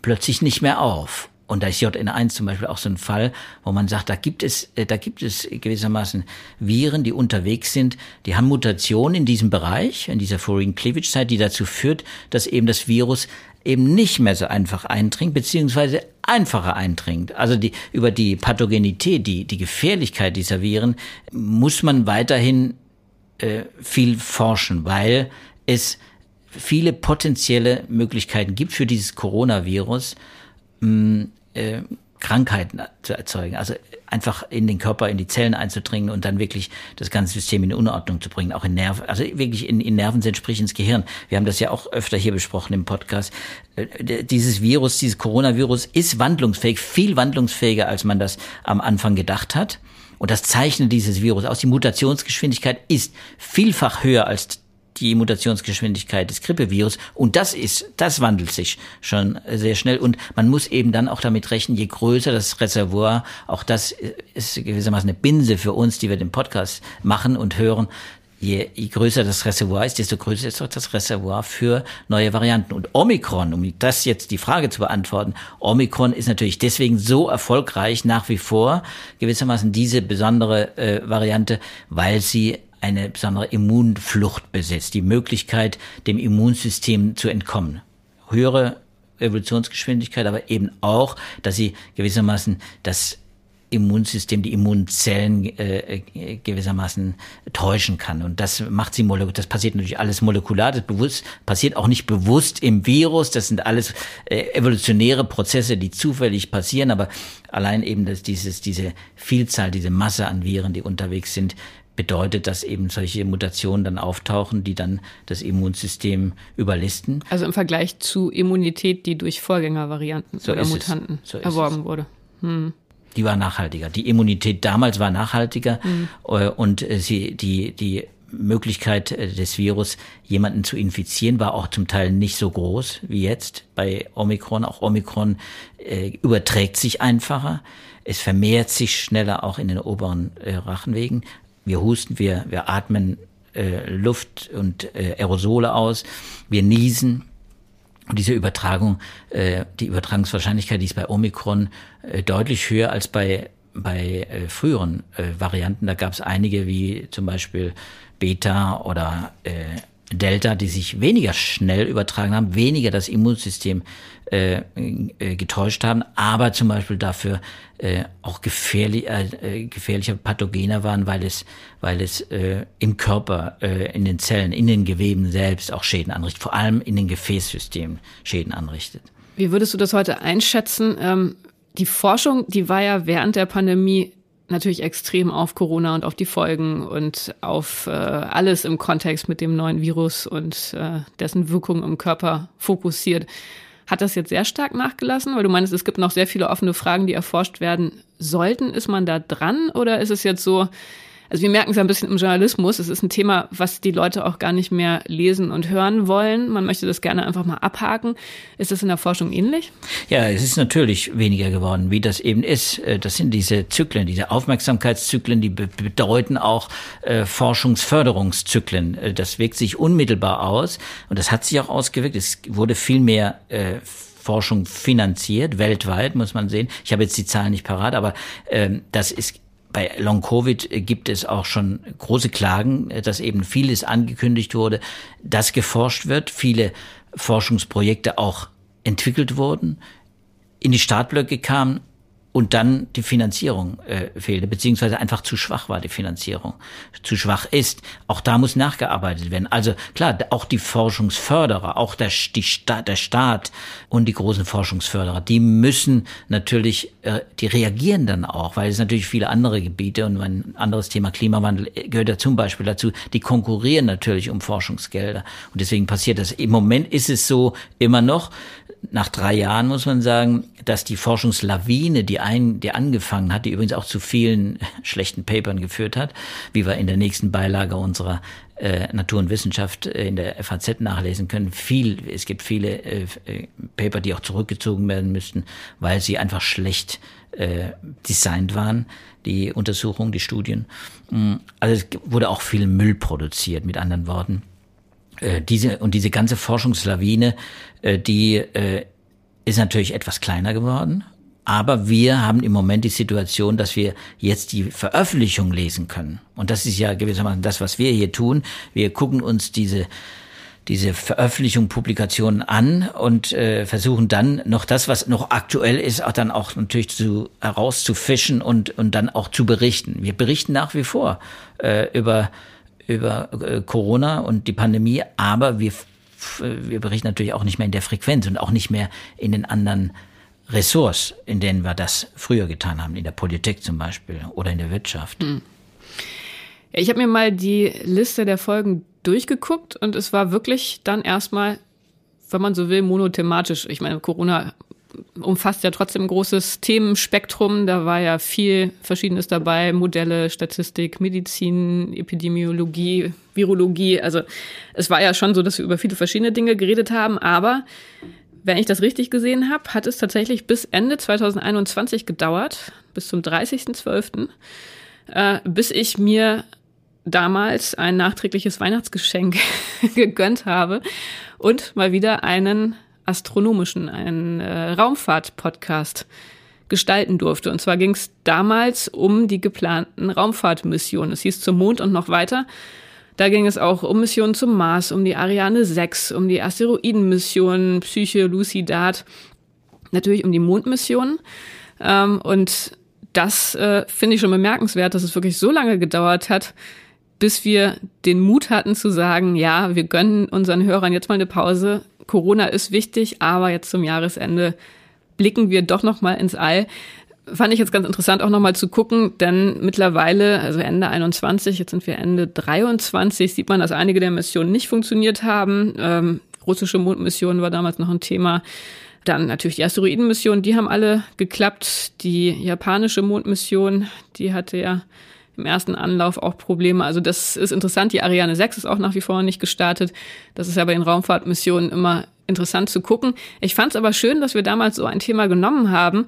plötzlich nicht mehr auf. Und da ist JN1 zum Beispiel auch so ein Fall, wo man sagt, da gibt es, äh, da gibt es gewissermaßen Viren, die unterwegs sind, die haben Mutationen in diesem Bereich, in dieser Foreign Cleavage Zeit, die dazu führt, dass eben das Virus eben nicht mehr so einfach eindringt, beziehungsweise einfacher eindringt. Also die, über die Pathogenität, die, die Gefährlichkeit dieser Viren muss man weiterhin äh, viel forschen, weil es viele potenzielle Möglichkeiten gibt für dieses Coronavirus, mh, äh, Krankheiten zu erzeugen. Also einfach in den Körper, in die Zellen einzudringen und dann wirklich das ganze System in Unordnung zu bringen, auch in Nerven, also wirklich in, in Nerven sprich ins Gehirn. Wir haben das ja auch öfter hier besprochen im Podcast. Äh, dieses Virus, dieses Coronavirus ist wandlungsfähig, viel wandlungsfähiger, als man das am Anfang gedacht hat. Und das zeichnet dieses Virus aus. Die Mutationsgeschwindigkeit ist vielfach höher als die Mutationsgeschwindigkeit des Grippevirus. Und das ist, das wandelt sich schon sehr schnell. Und man muss eben dann auch damit rechnen, je größer das Reservoir, auch das ist gewissermaßen eine Binse für uns, die wir den Podcast machen und hören, Je, je größer das Reservoir ist, desto größer ist auch das Reservoir für neue Varianten. Und Omikron, um das jetzt die Frage zu beantworten, Omikron ist natürlich deswegen so erfolgreich nach wie vor, gewissermaßen diese besondere äh, Variante, weil sie eine besondere Immunflucht besitzt, die Möglichkeit, dem Immunsystem zu entkommen. Höhere Evolutionsgeschwindigkeit, aber eben auch, dass sie gewissermaßen das Immunsystem, die Immunzellen äh, gewissermaßen täuschen kann. Und das macht sie molekular. Das passiert natürlich alles molekular. Das bewusst, passiert auch nicht bewusst im Virus. Das sind alles äh, evolutionäre Prozesse, die zufällig passieren. Aber allein eben dass dieses, diese Vielzahl, diese Masse an Viren, die unterwegs sind, bedeutet, dass eben solche Mutationen dann auftauchen, die dann das Immunsystem überlisten. Also im Vergleich zu Immunität, die durch Vorgängervarianten so oder Mutanten so erworben es. wurde. Hm. Die war nachhaltiger. Die Immunität damals war nachhaltiger hm. Äh, und äh, sie, die, die Möglichkeit äh, des Virus, jemanden zu infizieren, war auch zum Teil nicht so groß wie jetzt bei Omikron. Auch Omikron äh, überträgt sich einfacher. Es vermehrt sich schneller auch in den oberen äh, Rachenwegen wir husten, wir, wir atmen äh, Luft und äh, Aerosole aus, wir niesen. Und diese Übertragung, äh, die Übertragungswahrscheinlichkeit, die ist bei Omikron äh, deutlich höher als bei bei äh, früheren äh, Varianten. Da gab es einige wie zum Beispiel Beta oder äh, Delta, die sich weniger schnell übertragen haben, weniger das Immunsystem äh, äh, getäuscht haben, aber zum Beispiel dafür äh, auch gefährlich, äh, äh, gefährlicher Pathogener waren, weil es, weil es äh, im Körper, äh, in den Zellen, in den Geweben selbst auch Schäden anrichtet, vor allem in den Gefäßsystemen Schäden anrichtet. Wie würdest du das heute einschätzen? Ähm, die Forschung, die war ja während der Pandemie natürlich extrem auf Corona und auf die Folgen und auf äh, alles im Kontext mit dem neuen Virus und äh, dessen Wirkung im Körper fokussiert. Hat das jetzt sehr stark nachgelassen? Weil du meinst, es gibt noch sehr viele offene Fragen, die erforscht werden sollten. Ist man da dran oder ist es jetzt so, also wir merken es ein bisschen im Journalismus. Es ist ein Thema, was die Leute auch gar nicht mehr lesen und hören wollen. Man möchte das gerne einfach mal abhaken. Ist das in der Forschung ähnlich? Ja, es ist natürlich weniger geworden, wie das eben ist. Äh, das sind diese Zyklen, diese Aufmerksamkeitszyklen, die bedeuten auch äh, Forschungsförderungszyklen. Äh, das wirkt sich unmittelbar aus und das hat sich auch ausgewirkt. Es wurde viel mehr Forschung finanziert, weltweit, muss man sehen. Ich habe jetzt die Zahlen nicht parat, aber ähm, das ist bei Long Covid gibt es auch schon große Klagen, dass eben vieles angekündigt wurde, dass geforscht wird, viele Forschungsprojekte auch entwickelt wurden, in die Startblöcke kamen und dann die Finanzierung äh, fehlte, beziehungsweise einfach zu schwach war die Finanzierung, zu schwach ist. Auch da muss nachgearbeitet werden. Also klar, auch die Forschungsförderer, auch der, die Sta der Staat und die großen Forschungsförderer, die müssen natürlich, äh, die reagieren dann auch, weil es natürlich viele andere Gebiete und ein anderes Thema Klimawandel gehört ja zum Beispiel dazu, die konkurrieren natürlich um Forschungsgelder. Und deswegen passiert das. Im Moment ist es so immer noch, nach drei Jahren muss man sagen, dass die Forschungslawine, die, ein, die angefangen hat, die übrigens auch zu vielen schlechten Papern geführt hat, wie wir in der nächsten Beilage unserer äh, Natur und Wissenschaft äh, in der FAZ nachlesen können. Viel, es gibt viele äh, äh, Paper, die auch zurückgezogen werden müssten, weil sie einfach schlecht äh, designt waren, die Untersuchungen, die Studien. Mm, also es wurde auch viel Müll produziert, mit anderen Worten. Äh, diese und diese ganze Forschungslawine, äh, die äh, ist natürlich etwas kleiner geworden. Aber wir haben im Moment die Situation, dass wir jetzt die Veröffentlichung lesen können. Und das ist ja gewissermaßen das, was wir hier tun. Wir gucken uns diese diese Veröffentlichung, Publikationen an und äh, versuchen dann noch das, was noch aktuell ist, auch dann auch natürlich zu herauszufischen und und dann auch zu berichten. Wir berichten nach wie vor äh, über über äh, Corona und die Pandemie, aber wir, wir berichten natürlich auch nicht mehr in der Frequenz und auch nicht mehr in den anderen Ressorts, in denen wir das früher getan haben, in der Politik zum Beispiel oder in der Wirtschaft. Hm. Ich habe mir mal die Liste der Folgen durchgeguckt und es war wirklich dann erstmal, wenn man so will, monothematisch. Ich meine, Corona umfasst ja trotzdem ein großes Themenspektrum. Da war ja viel Verschiedenes dabei. Modelle, Statistik, Medizin, Epidemiologie, Virologie. Also es war ja schon so, dass wir über viele verschiedene Dinge geredet haben. Aber wenn ich das richtig gesehen habe, hat es tatsächlich bis Ende 2021 gedauert, bis zum 30.12., äh, bis ich mir damals ein nachträgliches Weihnachtsgeschenk gegönnt habe und mal wieder einen astronomischen, einen äh, Raumfahrt-Podcast gestalten durfte. Und zwar ging es damals um die geplanten Raumfahrtmissionen. Es hieß zum Mond und noch weiter. Da ging es auch um Missionen zum Mars, um die Ariane 6, um die Asteroidenmissionen, Psyche, Lucidad, natürlich um die Mondmissionen. Ähm, und das äh, finde ich schon bemerkenswert, dass es wirklich so lange gedauert hat, bis wir den Mut hatten zu sagen, ja, wir gönnen unseren Hörern jetzt mal eine Pause. Corona ist wichtig, aber jetzt zum Jahresende blicken wir doch noch mal ins All. Fand ich jetzt ganz interessant auch noch mal zu gucken, denn mittlerweile, also Ende 21, jetzt sind wir Ende 23, sieht man, dass einige der Missionen nicht funktioniert haben. Ähm, russische Mondmission war damals noch ein Thema. Dann natürlich die Asteroidenmission, die haben alle geklappt. Die japanische Mondmission, die hatte ja im ersten Anlauf auch Probleme. Also das ist interessant. Die Ariane 6 ist auch nach wie vor nicht gestartet. Das ist ja bei den Raumfahrtmissionen immer interessant zu gucken. Ich fand es aber schön, dass wir damals so ein Thema genommen haben,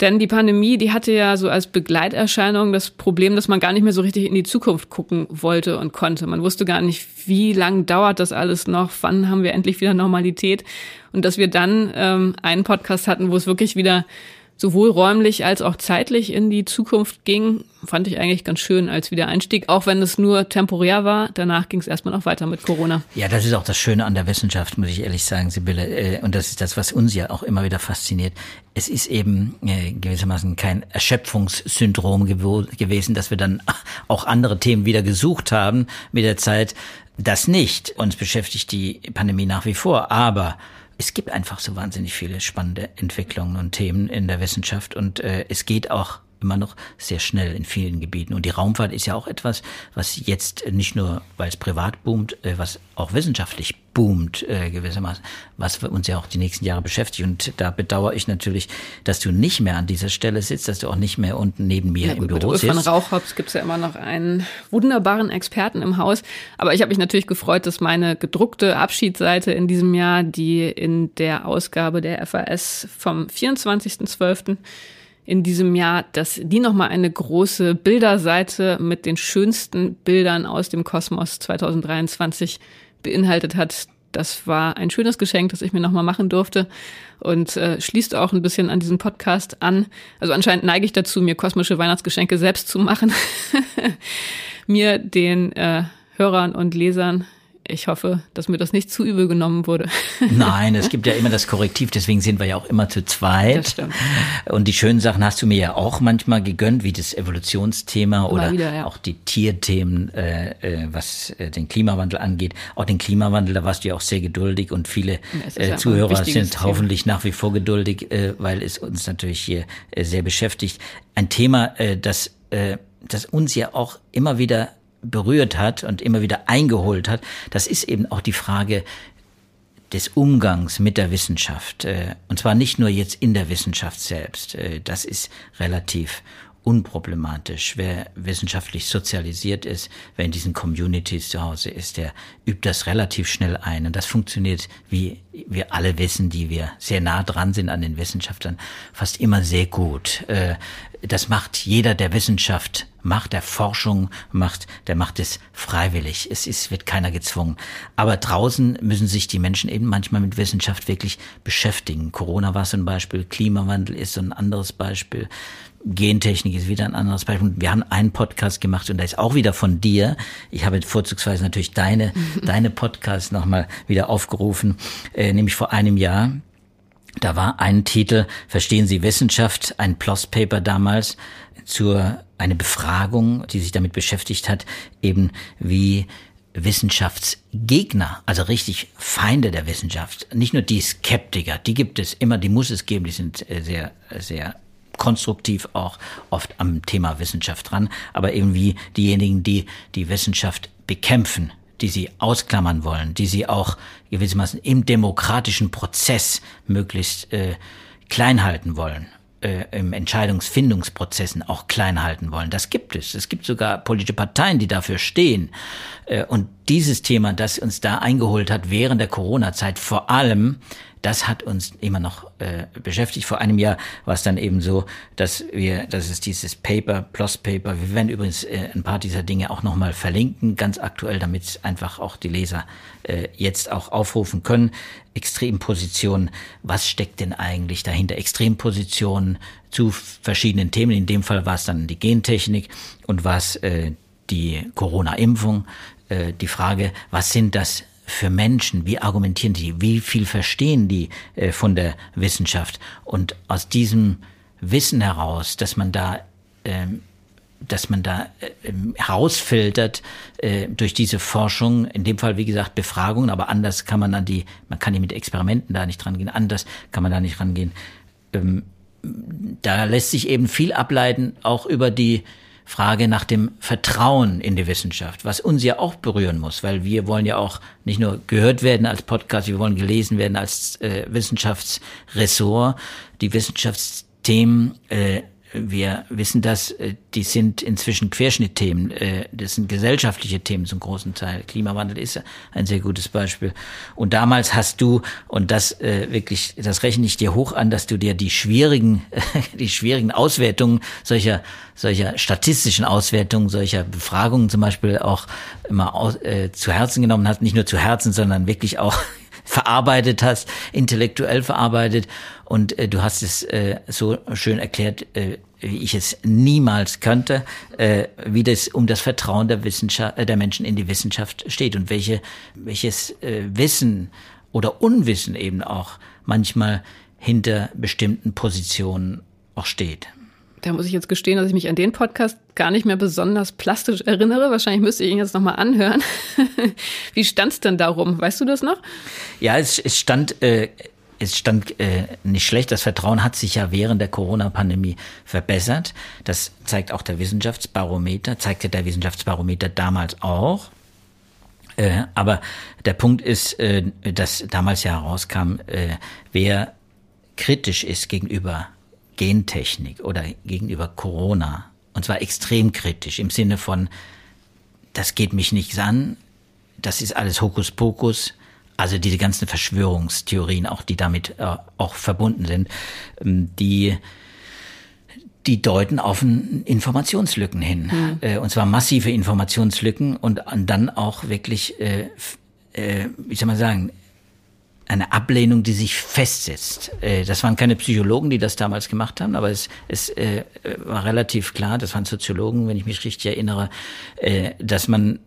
denn die Pandemie, die hatte ja so als Begleiterscheinung das Problem, dass man gar nicht mehr so richtig in die Zukunft gucken wollte und konnte. Man wusste gar nicht, wie lang dauert das alles noch, wann haben wir endlich wieder Normalität und dass wir dann ähm, einen Podcast hatten, wo es wirklich wieder sowohl räumlich als auch zeitlich in die Zukunft ging, fand ich eigentlich ganz schön als Wiedereinstieg, auch wenn es nur temporär war. Danach ging es erstmal noch weiter mit Corona. Ja, das ist auch das Schöne an der Wissenschaft, muss ich ehrlich sagen, Sibylle. Äh, und das ist das, was uns ja auch immer wieder fasziniert. Es ist eben äh, gewissermaßen kein Erschöpfungssyndrom gewesen, dass wir dann auch andere Themen wieder gesucht haben mit der Zeit. Das nicht. Uns beschäftigt die Pandemie nach wie vor. Aber es gibt einfach so wahnsinnig viele spannende Entwicklungen und Themen in der Wissenschaft und äh, es geht auch immer noch sehr schnell in vielen Gebieten. Und die Raumfahrt ist ja auch etwas, was jetzt nicht nur, weil es privat boomt, äh, was auch wissenschaftlich boomt äh, gewissermaßen, was uns ja auch die nächsten Jahre beschäftigt. Und da bedauere ich natürlich, dass du nicht mehr an dieser Stelle sitzt, dass du auch nicht mehr unten neben mir ja, im gut, Büro sitzt. Von Rauchhops gibt es ja immer noch einen wunderbaren Experten im Haus. Aber ich habe mich natürlich gefreut, dass meine gedruckte Abschiedsseite in diesem Jahr, die in der Ausgabe der FAS vom 24.12 in diesem Jahr, dass die nochmal eine große Bilderseite mit den schönsten Bildern aus dem Kosmos 2023 beinhaltet hat. Das war ein schönes Geschenk, das ich mir nochmal machen durfte und äh, schließt auch ein bisschen an diesen Podcast an. Also anscheinend neige ich dazu, mir kosmische Weihnachtsgeschenke selbst zu machen, mir den äh, Hörern und Lesern ich hoffe, dass mir das nicht zu übel genommen wurde. Nein, es gibt ja immer das Korrektiv, deswegen sind wir ja auch immer zu zweit. Das stimmt. Und die schönen Sachen hast du mir ja auch manchmal gegönnt, wie das Evolutionsthema oder wieder, ja. auch die Tierthemen, äh, äh, was äh, den Klimawandel angeht. Auch den Klimawandel, da warst du ja auch sehr geduldig und viele äh, Zuhörer sind Thema. hoffentlich nach wie vor geduldig, äh, weil es uns natürlich hier sehr beschäftigt. Ein Thema, äh, das, äh, das uns ja auch immer wieder berührt hat und immer wieder eingeholt hat, das ist eben auch die Frage des Umgangs mit der Wissenschaft. Äh, und zwar nicht nur jetzt in der Wissenschaft selbst. Äh, das ist relativ unproblematisch. Wer wissenschaftlich sozialisiert ist, wer in diesen Communities zu Hause ist, der übt das relativ schnell ein. Und das funktioniert, wie wir alle wissen, die wir sehr nah dran sind an den Wissenschaftlern, fast immer sehr gut. Äh, das macht jeder, der Wissenschaft macht, der Forschung macht, der macht es freiwillig. Es ist, wird keiner gezwungen. Aber draußen müssen sich die Menschen eben manchmal mit Wissenschaft wirklich beschäftigen. Corona war so ein Beispiel, Klimawandel ist so ein anderes Beispiel. Gentechnik ist wieder ein anderes Beispiel. Wir haben einen Podcast gemacht und da ist auch wieder von dir. Ich habe vorzugsweise natürlich deine, deine Podcasts nochmal wieder aufgerufen, äh, nämlich vor einem Jahr. Da war ein Titel, Verstehen Sie Wissenschaft, ein PLOS-Paper damals zur, eine Befragung, die sich damit beschäftigt hat, eben wie Wissenschaftsgegner, also richtig Feinde der Wissenschaft, nicht nur die Skeptiker, die gibt es immer, die muss es geben, die sind äh, sehr, sehr konstruktiv auch oft am Thema Wissenschaft dran, aber eben wie diejenigen, die die Wissenschaft bekämpfen, die sie ausklammern wollen, die sie auch gewissermaßen im demokratischen Prozess möglichst äh, klein halten wollen äh, im Entscheidungsfindungsprozessen auch klein halten wollen. Das gibt es. Es gibt sogar politische Parteien, die dafür stehen. Äh, und dieses Thema, das uns da eingeholt hat während der Corona-Zeit, vor allem das hat uns immer noch äh, beschäftigt. Vor einem Jahr war es dann eben so, dass wir, dass es dieses Paper, Plus Paper, wir werden übrigens äh, ein paar dieser Dinge auch nochmal verlinken, ganz aktuell, damit einfach auch die Leser äh, jetzt auch aufrufen können. Extrempositionen, was steckt denn eigentlich dahinter? Extrempositionen zu verschiedenen Themen. In dem Fall war es dann die Gentechnik und war es äh, die Corona-Impfung. Äh, die Frage, was sind das für Menschen? Wie argumentieren die? Wie viel verstehen die äh, von der Wissenschaft? Und aus diesem Wissen heraus, dass man da ähm, dass man da äh, herausfiltert äh, durch diese Forschung, in dem Fall wie gesagt Befragungen, aber anders kann man an die, man kann ja mit Experimenten da nicht rangehen, anders kann man da nicht rangehen. Ähm, da lässt sich eben viel ableiten, auch über die Frage nach dem Vertrauen in die Wissenschaft, was uns ja auch berühren muss, weil wir wollen ja auch nicht nur gehört werden als Podcast, wir wollen gelesen werden als äh, Wissenschaftsressort. Die Wissenschaftsthemen äh, wir wissen das, äh, die sind inzwischen Querschnittthemen, äh, das sind gesellschaftliche Themen zum großen Teil. Klimawandel ist ein sehr gutes Beispiel. Und damals hast du, und das äh, wirklich, das rechne ich dir hoch an, dass du dir die schwierigen, die schwierigen Auswertungen solcher, solcher statistischen Auswertungen, solcher Befragungen zum Beispiel auch immer aus, äh, zu Herzen genommen hast, nicht nur zu Herzen, sondern wirklich auch verarbeitet hast, intellektuell verarbeitet. Und äh, du hast es äh, so schön erklärt, äh, wie ich es niemals könnte, äh, wie das um das Vertrauen der Wissenschaft, äh, der Menschen in die Wissenschaft steht und welche, welches äh, Wissen oder Unwissen eben auch manchmal hinter bestimmten Positionen auch steht. Da muss ich jetzt gestehen, dass ich mich an den Podcast gar nicht mehr besonders plastisch erinnere. Wahrscheinlich müsste ich ihn jetzt nochmal anhören. Wie stand es denn darum? Weißt du das noch? Ja, es, es stand äh, es stand äh, nicht schlecht. Das Vertrauen hat sich ja während der Corona-Pandemie verbessert. Das zeigt auch der Wissenschaftsbarometer, zeigte der Wissenschaftsbarometer damals auch. Äh, aber der Punkt ist, äh, dass damals ja herauskam, äh, wer kritisch ist gegenüber Gentechnik oder gegenüber Corona, und zwar extrem kritisch im Sinne von, das geht mich nichts an, das ist alles Hokuspokus, also diese ganzen Verschwörungstheorien, auch die damit äh, auch verbunden sind, ähm, die die deuten auf Informationslücken hin. Mhm. Und zwar massive Informationslücken und, und dann auch wirklich, äh, äh, wie soll man sagen, eine Ablehnung, die sich festsetzt. Äh, das waren keine Psychologen, die das damals gemacht haben, aber es, es äh, war relativ klar, das waren Soziologen, wenn ich mich richtig erinnere, äh, dass man,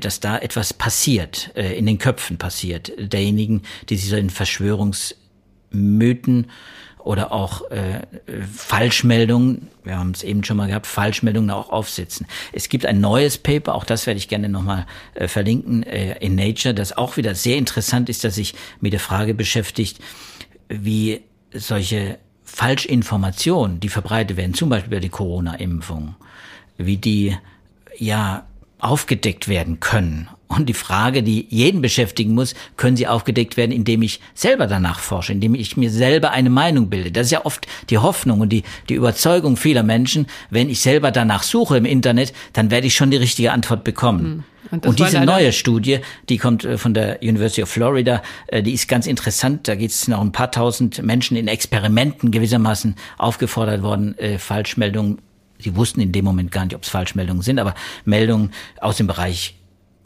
dass da etwas passiert, in den Köpfen passiert, derjenigen, die sich so in Verschwörungsmythen oder auch äh, Falschmeldungen, wir haben es eben schon mal gehabt, Falschmeldungen auch aufsetzen. Es gibt ein neues Paper, auch das werde ich gerne nochmal äh, verlinken, äh, in Nature, das auch wieder sehr interessant ist, dass sich mit der Frage beschäftigt, wie solche Falschinformationen, die verbreitet werden, zum Beispiel über die Corona-Impfung, wie die ja aufgedeckt werden können und die Frage, die jeden beschäftigen muss, können sie aufgedeckt werden, indem ich selber danach forsche, indem ich mir selber eine Meinung bilde. Das ist ja oft die Hoffnung und die, die Überzeugung vieler Menschen, wenn ich selber danach suche im Internet, dann werde ich schon die richtige Antwort bekommen. Hm. Und, und diese neue Studie, die kommt äh, von der University of Florida, äh, die ist ganz interessant. Da geht es noch ein paar tausend Menschen in Experimenten gewissermaßen aufgefordert worden, äh, Falschmeldungen Sie wussten in dem Moment gar nicht, ob es Falschmeldungen sind, aber Meldungen aus dem Bereich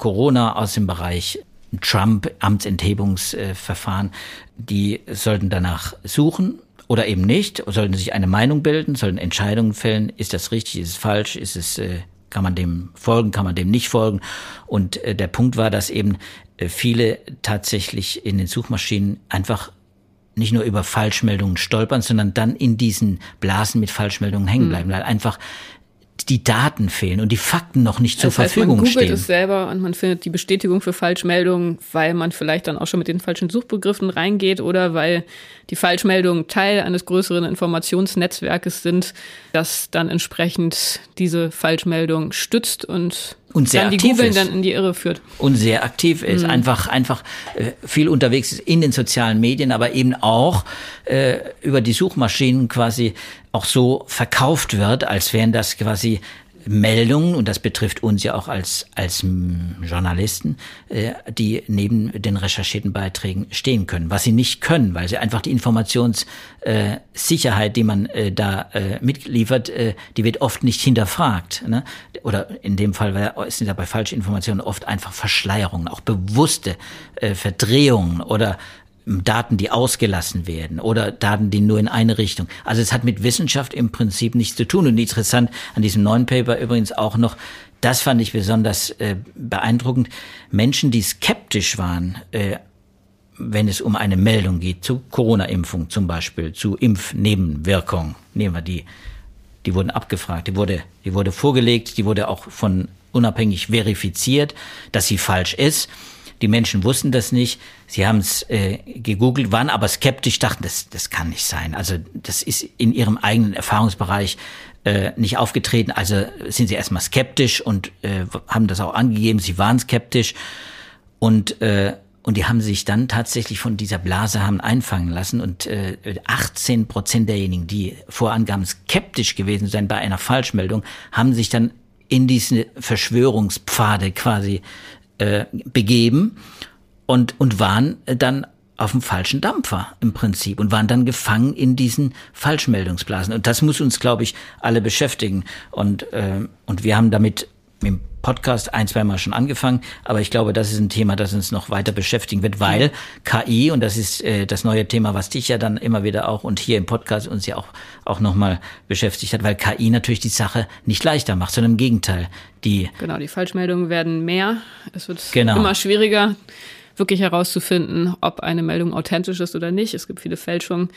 Corona aus dem Bereich Trump, Amtsenthebungsverfahren, die sollten danach suchen oder eben nicht, sollten sich eine Meinung bilden, sollten Entscheidungen fällen, ist das richtig, ist es falsch, ist es, äh, kann man dem folgen, kann man dem nicht folgen. Und äh, der Punkt war, dass eben äh, viele tatsächlich in den Suchmaschinen einfach nicht nur über Falschmeldungen stolpern, sondern dann in diesen Blasen mit Falschmeldungen hängen hm. bleiben, weil einfach die Daten fehlen und die Fakten noch nicht zur das heißt, Verfügung man googelt stehen. es selber und man findet die Bestätigung für Falschmeldungen, weil man vielleicht dann auch schon mit den falschen Suchbegriffen reingeht oder weil die Falschmeldungen Teil eines größeren Informationsnetzwerkes sind, das dann entsprechend diese Falschmeldung stützt und und sehr dann die aktiv Googlen ist. dann in die Irre führt. Und sehr aktiv ist. Mhm. Einfach, einfach äh, viel unterwegs ist in den sozialen Medien, aber eben auch äh, über die Suchmaschinen quasi auch so verkauft wird, als wären das quasi Meldungen, und das betrifft uns ja auch als, als Journalisten, äh, die neben den recherchierten Beiträgen stehen können. Was sie nicht können, weil sie einfach die Informationssicherheit, die man äh, da äh, mitliefert, äh, die wird oft nicht hinterfragt. Ne? Oder in dem Fall sind ja bei falschen Informationen oft einfach Verschleierungen, auch bewusste äh, Verdrehungen oder Daten, die ausgelassen werden oder Daten, die nur in eine Richtung. Also es hat mit Wissenschaft im Prinzip nichts zu tun. Und interessant an diesem neuen Paper übrigens auch noch, das fand ich besonders äh, beeindruckend, Menschen, die skeptisch waren, äh, wenn es um eine Meldung geht, zu Corona-Impfung zum Beispiel, zu Impfnebenwirkungen, nehmen wir die, die wurden abgefragt, die wurde, die wurde vorgelegt, die wurde auch von unabhängig verifiziert, dass sie falsch ist. Die Menschen wussten das nicht. Sie haben es äh, gegoogelt, waren aber skeptisch, dachten, das, das kann nicht sein. Also das ist in ihrem eigenen Erfahrungsbereich äh, nicht aufgetreten. Also sind sie erstmal skeptisch und äh, haben das auch angegeben. Sie waren skeptisch und äh, und die haben sich dann tatsächlich von dieser Blase haben einfangen lassen und äh, 18 Prozent derjenigen, die vorangaben, skeptisch gewesen sein bei einer Falschmeldung, haben sich dann in diese Verschwörungspfade quasi äh, begeben und, und waren dann auf dem falschen Dampfer im Prinzip und waren dann gefangen in diesen Falschmeldungsblasen. Und das muss uns, glaube ich, alle beschäftigen. Und, äh, und wir haben damit im Podcast ein, zwei Mal schon angefangen, aber ich glaube, das ist ein Thema, das uns noch weiter beschäftigen wird, weil KI, und das ist äh, das neue Thema, was dich ja dann immer wieder auch und hier im Podcast uns ja auch, auch nochmal beschäftigt hat, weil KI natürlich die Sache nicht leichter macht, sondern im Gegenteil. Die genau, die Falschmeldungen werden mehr. Es wird genau. immer schwieriger wirklich herauszufinden, ob eine Meldung authentisch ist oder nicht. Es gibt viele Fälschungen.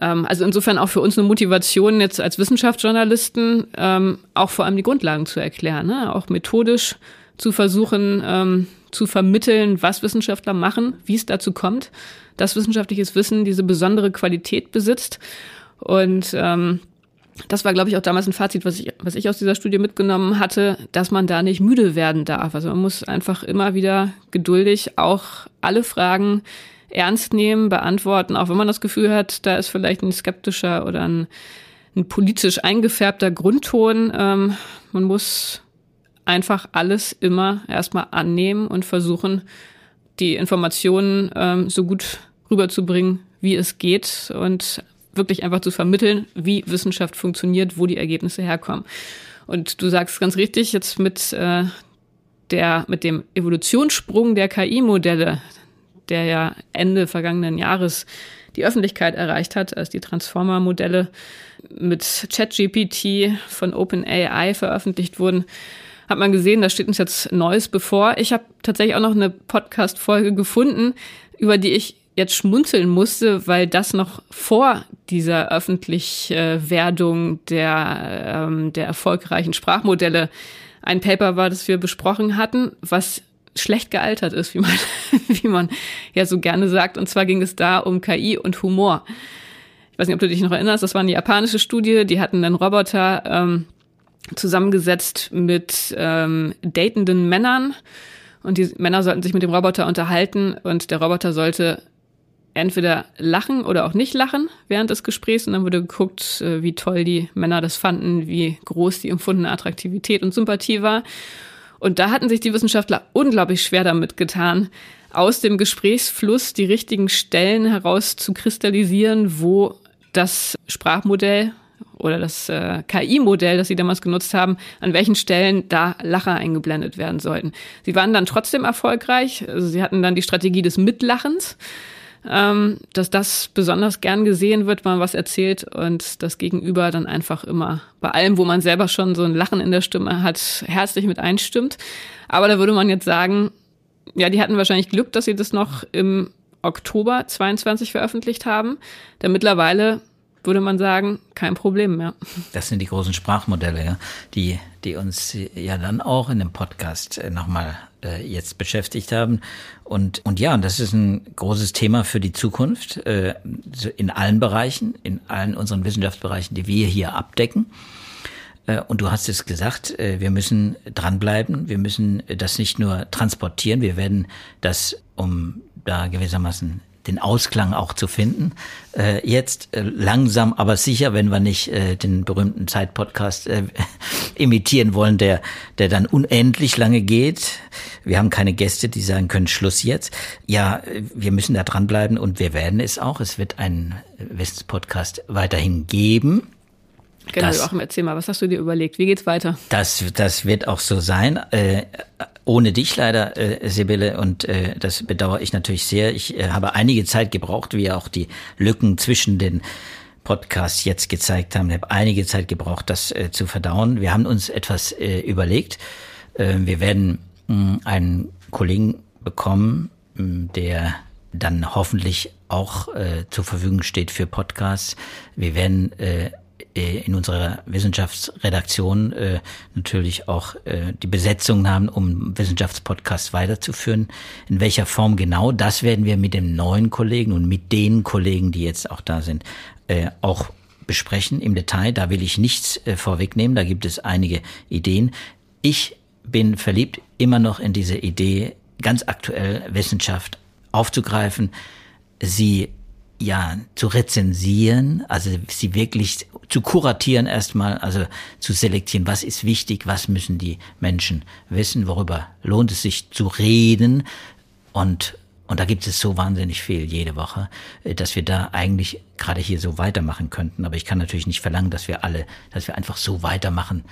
Ähm, also insofern auch für uns eine Motivation jetzt als Wissenschaftsjournalisten, ähm, auch vor allem die Grundlagen zu erklären, ne? auch methodisch zu versuchen ähm, zu vermitteln, was Wissenschaftler machen, wie es dazu kommt, dass wissenschaftliches Wissen diese besondere Qualität besitzt. Und ähm, das war, glaube ich, auch damals ein Fazit, was ich, was ich aus dieser Studie mitgenommen hatte, dass man da nicht müde werden darf. Also man muss einfach immer wieder geduldig auch alle Fragen ernst nehmen, beantworten, auch wenn man das Gefühl hat, da ist vielleicht ein skeptischer oder ein, ein politisch eingefärbter Grundton. Ähm, man muss einfach alles immer erstmal annehmen und versuchen, die Informationen ähm, so gut rüberzubringen, wie es geht und wirklich einfach zu vermitteln, wie Wissenschaft funktioniert, wo die Ergebnisse herkommen. Und du sagst ganz richtig, jetzt mit äh, der, mit dem Evolutionssprung der KI-Modelle, der ja Ende vergangenen Jahres die Öffentlichkeit erreicht hat, als die Transformer-Modelle mit ChatGPT von OpenAI veröffentlicht wurden, hat man gesehen, da steht uns jetzt Neues bevor. Ich habe tatsächlich auch noch eine Podcast-Folge gefunden, über die ich jetzt schmunzeln musste, weil das noch vor dieser Öffentlichwerdung der, ähm, der erfolgreichen Sprachmodelle ein Paper war, das wir besprochen hatten, was schlecht gealtert ist, wie man, wie man ja so gerne sagt. Und zwar ging es da um KI und Humor. Ich weiß nicht, ob du dich noch erinnerst, das war eine japanische Studie, die hatten einen Roboter ähm, zusammengesetzt mit ähm, datenden Männern. Und die Männer sollten sich mit dem Roboter unterhalten und der Roboter sollte entweder lachen oder auch nicht lachen während des Gesprächs und dann wurde geguckt, äh, wie toll die Männer das fanden, wie groß die empfundene Attraktivität und Sympathie war. Und da hatten sich die Wissenschaftler unglaublich schwer damit getan, aus dem Gesprächsfluss die richtigen Stellen heraus zu kristallisieren, wo das Sprachmodell oder das äh, KI-Modell, das sie damals genutzt haben, an welchen Stellen da Lacher eingeblendet werden sollten. Sie waren dann trotzdem erfolgreich. Also sie hatten dann die Strategie des Mitlachens ähm, dass das besonders gern gesehen wird, man was erzählt und das Gegenüber dann einfach immer bei allem, wo man selber schon so ein Lachen in der Stimme hat, herzlich mit einstimmt. Aber da würde man jetzt sagen, ja, die hatten wahrscheinlich Glück, dass sie das noch im Oktober 22 veröffentlicht haben. Denn mittlerweile würde man sagen, kein Problem mehr. Das sind die großen Sprachmodelle, ja, die, die uns ja dann auch in dem Podcast äh, nochmal äh, jetzt beschäftigt haben. Und, und ja, das ist ein großes Thema für die Zukunft äh, in allen Bereichen, in allen unseren Wissenschaftsbereichen, die wir hier abdecken. Äh, und du hast es gesagt, äh, wir müssen dranbleiben, wir müssen das nicht nur transportieren, wir werden das, um da gewissermaßen den Ausklang auch zu finden. Äh, jetzt äh, langsam, aber sicher, wenn wir nicht äh, den berühmten Zeitpodcast äh, imitieren wollen, der, der dann unendlich lange geht. Wir haben keine Gäste, die sagen können, Schluss jetzt. Ja, wir müssen da dranbleiben und wir werden es auch. Es wird einen Wissenspodcast weiterhin geben. Genau, das, Joachim, erzähl mal, was hast du dir überlegt? Wie geht's weiter? Das, das wird auch so sein. Äh, ohne dich leider, äh, Sibylle, und äh, das bedauere ich natürlich sehr. Ich äh, habe einige Zeit gebraucht, wie auch die Lücken zwischen den Podcasts jetzt gezeigt haben. Ich habe einige Zeit gebraucht, das äh, zu verdauen. Wir haben uns etwas äh, überlegt. Äh, wir werden mh, einen Kollegen bekommen, mh, der dann hoffentlich auch äh, zur Verfügung steht für Podcasts. Wir werden äh, in unserer Wissenschaftsredaktion äh, natürlich auch äh, die Besetzung haben, um Wissenschaftspodcasts weiterzuführen. In welcher Form genau, das werden wir mit dem neuen Kollegen und mit den Kollegen, die jetzt auch da sind, äh, auch besprechen im Detail. Da will ich nichts äh, vorwegnehmen, da gibt es einige Ideen. Ich bin verliebt immer noch in diese Idee, ganz aktuell Wissenschaft aufzugreifen, sie ja zu rezensieren, also sie wirklich zu kuratieren erstmal, also zu selektieren, was ist wichtig, was müssen die Menschen wissen, worüber lohnt es sich zu reden und und da gibt es so wahnsinnig viel jede Woche, äh, dass wir da eigentlich gerade hier so weitermachen könnten. Aber ich kann natürlich nicht verlangen, dass wir alle, dass wir einfach so weitermachen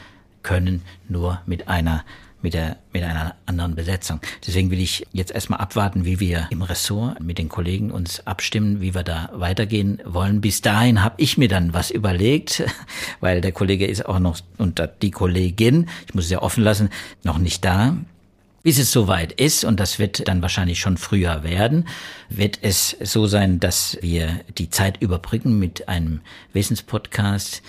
können, nur mit einer mit, der, mit einer anderen Besetzung. Deswegen will ich jetzt erstmal abwarten, wie wir im Ressort mit den Kollegen uns abstimmen, wie wir da weitergehen wollen. Bis dahin habe ich mir dann was überlegt, weil der Kollege ist auch noch und die Kollegin, ich muss es ja offen lassen, noch nicht da. Bis es soweit ist, und das wird dann wahrscheinlich schon früher werden, wird es so sein, dass wir die Zeit überbrücken mit einem Wissenspodcast,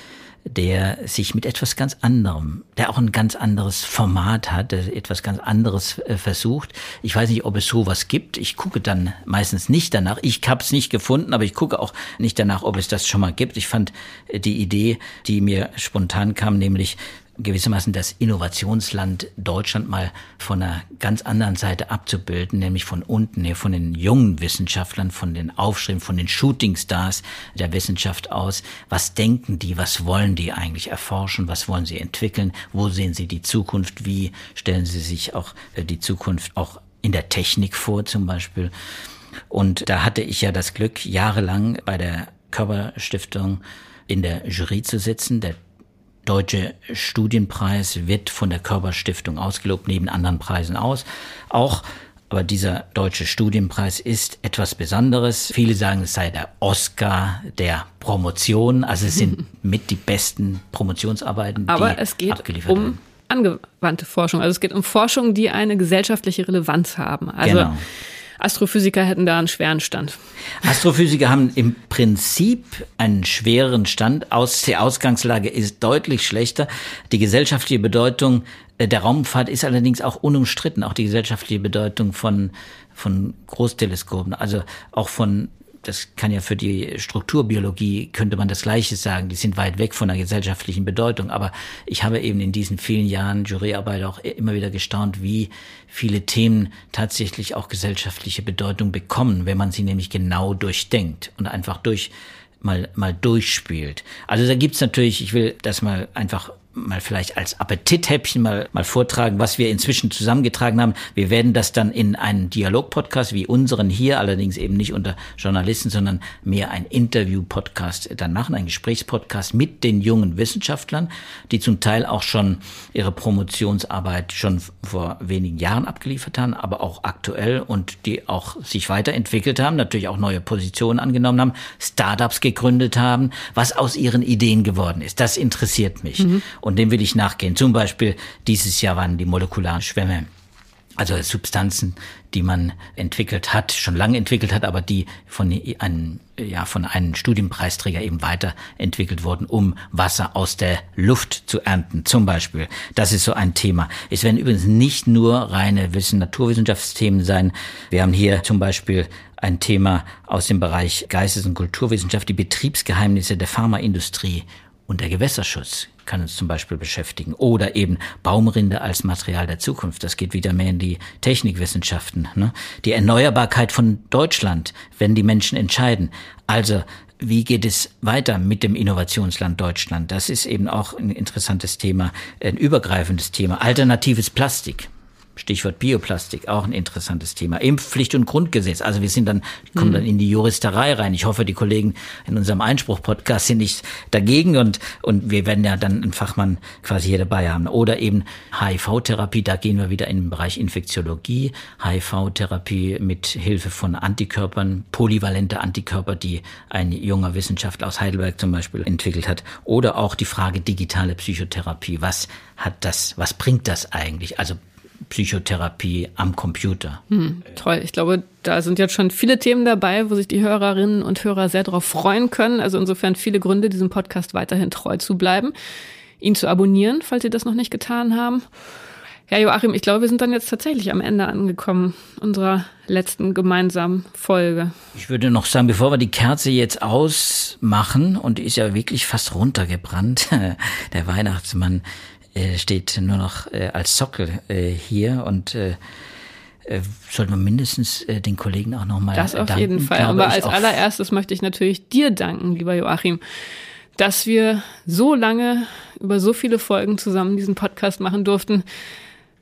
der sich mit etwas ganz anderem, der auch ein ganz anderes Format hat, der etwas ganz anderes äh, versucht. Ich weiß nicht, ob es sowas gibt. Ich gucke dann meistens nicht danach. Ich habe es nicht gefunden, aber ich gucke auch nicht danach, ob es das schon mal gibt. Ich fand äh, die Idee, die mir spontan kam, nämlich gewissermaßen das Innovationsland Deutschland mal von einer ganz anderen Seite abzubilden, nämlich von unten her, von den jungen Wissenschaftlern, von den Aufschrieben, von den Shootingstars der Wissenschaft aus. Was denken die? Was wollen die eigentlich erforschen? Was wollen sie entwickeln? Wo sehen sie die Zukunft? Wie stellen sie sich auch äh, die Zukunft auch in der Technik vor zum Beispiel? Und da hatte ich ja das Glück, jahrelang bei der Körperstiftung in der Jury zu sitzen. Der Deutsche Studienpreis wird von der Körperstiftung ausgelobt, neben anderen Preisen aus. Auch aber dieser deutsche Studienpreis ist etwas Besonderes. Viele sagen, es sei der Oscar der Promotion. Also es sind mit die besten Promotionsarbeiten, aber die es geht abgeliefert um werden. angewandte Forschung. Also es geht um Forschung, die eine gesellschaftliche Relevanz haben. Also genau. Astrophysiker hätten da einen schweren Stand. Astrophysiker haben im Prinzip einen schwereren Stand. Aus, die Ausgangslage ist deutlich schlechter. Die gesellschaftliche Bedeutung äh, der Raumfahrt ist allerdings auch unumstritten. Auch die gesellschaftliche Bedeutung von, von Großteleskopen, also auch von das kann ja für die Strukturbiologie, könnte man das Gleiche sagen. Die sind weit weg von der gesellschaftlichen Bedeutung. Aber ich habe eben in diesen vielen Jahren Juryarbeit auch immer wieder gestaunt, wie viele Themen tatsächlich auch gesellschaftliche Bedeutung bekommen, wenn man sie nämlich genau durchdenkt und einfach durch mal, mal durchspielt. Also da gibt's natürlich, ich will das mal einfach mal vielleicht als Appetithäppchen mal, mal vortragen, was wir inzwischen zusammengetragen haben. Wir werden das dann in einen Dialog-Podcast wie unseren hier, allerdings eben nicht unter Journalisten, sondern mehr ein Interview-Podcast dann machen, ein Gesprächspodcast mit den jungen Wissenschaftlern, die zum Teil auch schon ihre Promotionsarbeit schon vor wenigen Jahren abgeliefert haben, aber auch aktuell und die auch sich weiterentwickelt haben, natürlich auch neue Positionen angenommen haben, Startups gegründet haben, was aus ihren Ideen geworden ist. Das interessiert mich. Mhm. Und dem will ich nachgehen. Zum Beispiel dieses Jahr waren die molekularen Schwämme. Also Substanzen, die man entwickelt hat, schon lange entwickelt hat, aber die von einem, ja, von einem Studienpreisträger eben weiterentwickelt wurden, um Wasser aus der Luft zu ernten, zum Beispiel. Das ist so ein Thema. Es werden übrigens nicht nur reine Wissen, Naturwissenschaftsthemen sein. Wir haben hier zum Beispiel ein Thema aus dem Bereich Geistes- und Kulturwissenschaft, die Betriebsgeheimnisse der Pharmaindustrie und der Gewässerschutz kann uns zum Beispiel beschäftigen. Oder eben Baumrinde als Material der Zukunft. Das geht wieder mehr in die Technikwissenschaften. Ne? Die Erneuerbarkeit von Deutschland, wenn die Menschen entscheiden. Also wie geht es weiter mit dem Innovationsland Deutschland? Das ist eben auch ein interessantes Thema, ein übergreifendes Thema. Alternatives Plastik. Stichwort Bioplastik, auch ein interessantes Thema. Impfpflicht und Grundgesetz. Also wir sind dann, kommen dann in die Juristerei rein. Ich hoffe, die Kollegen in unserem Einspruch-Podcast sind nicht dagegen und, und wir werden ja dann einen Fachmann quasi hier dabei haben. Oder eben HIV-Therapie, da gehen wir wieder in den Bereich Infektiologie. HIV-Therapie mit Hilfe von Antikörpern, polyvalente Antikörper, die ein junger Wissenschaftler aus Heidelberg zum Beispiel entwickelt hat. Oder auch die Frage digitale Psychotherapie. Was hat das, was bringt das eigentlich? Also Psychotherapie am Computer. Hm, toll. Ich glaube, da sind jetzt schon viele Themen dabei, wo sich die Hörerinnen und Hörer sehr darauf freuen können. Also insofern viele Gründe, diesem Podcast weiterhin treu zu bleiben, ihn zu abonnieren, falls Sie das noch nicht getan haben. Ja, Joachim, ich glaube, wir sind dann jetzt tatsächlich am Ende angekommen unserer letzten gemeinsamen Folge. Ich würde noch sagen, bevor wir die Kerze jetzt ausmachen, und die ist ja wirklich fast runtergebrannt, der Weihnachtsmann äh, steht nur noch äh, als Sockel äh, hier und äh, äh, sollten wir mindestens äh, den Kollegen auch nochmal Das auf danken, jeden Fall. Aber als allererstes möchte ich natürlich dir danken, lieber Joachim, dass wir so lange über so viele Folgen zusammen diesen Podcast machen durften.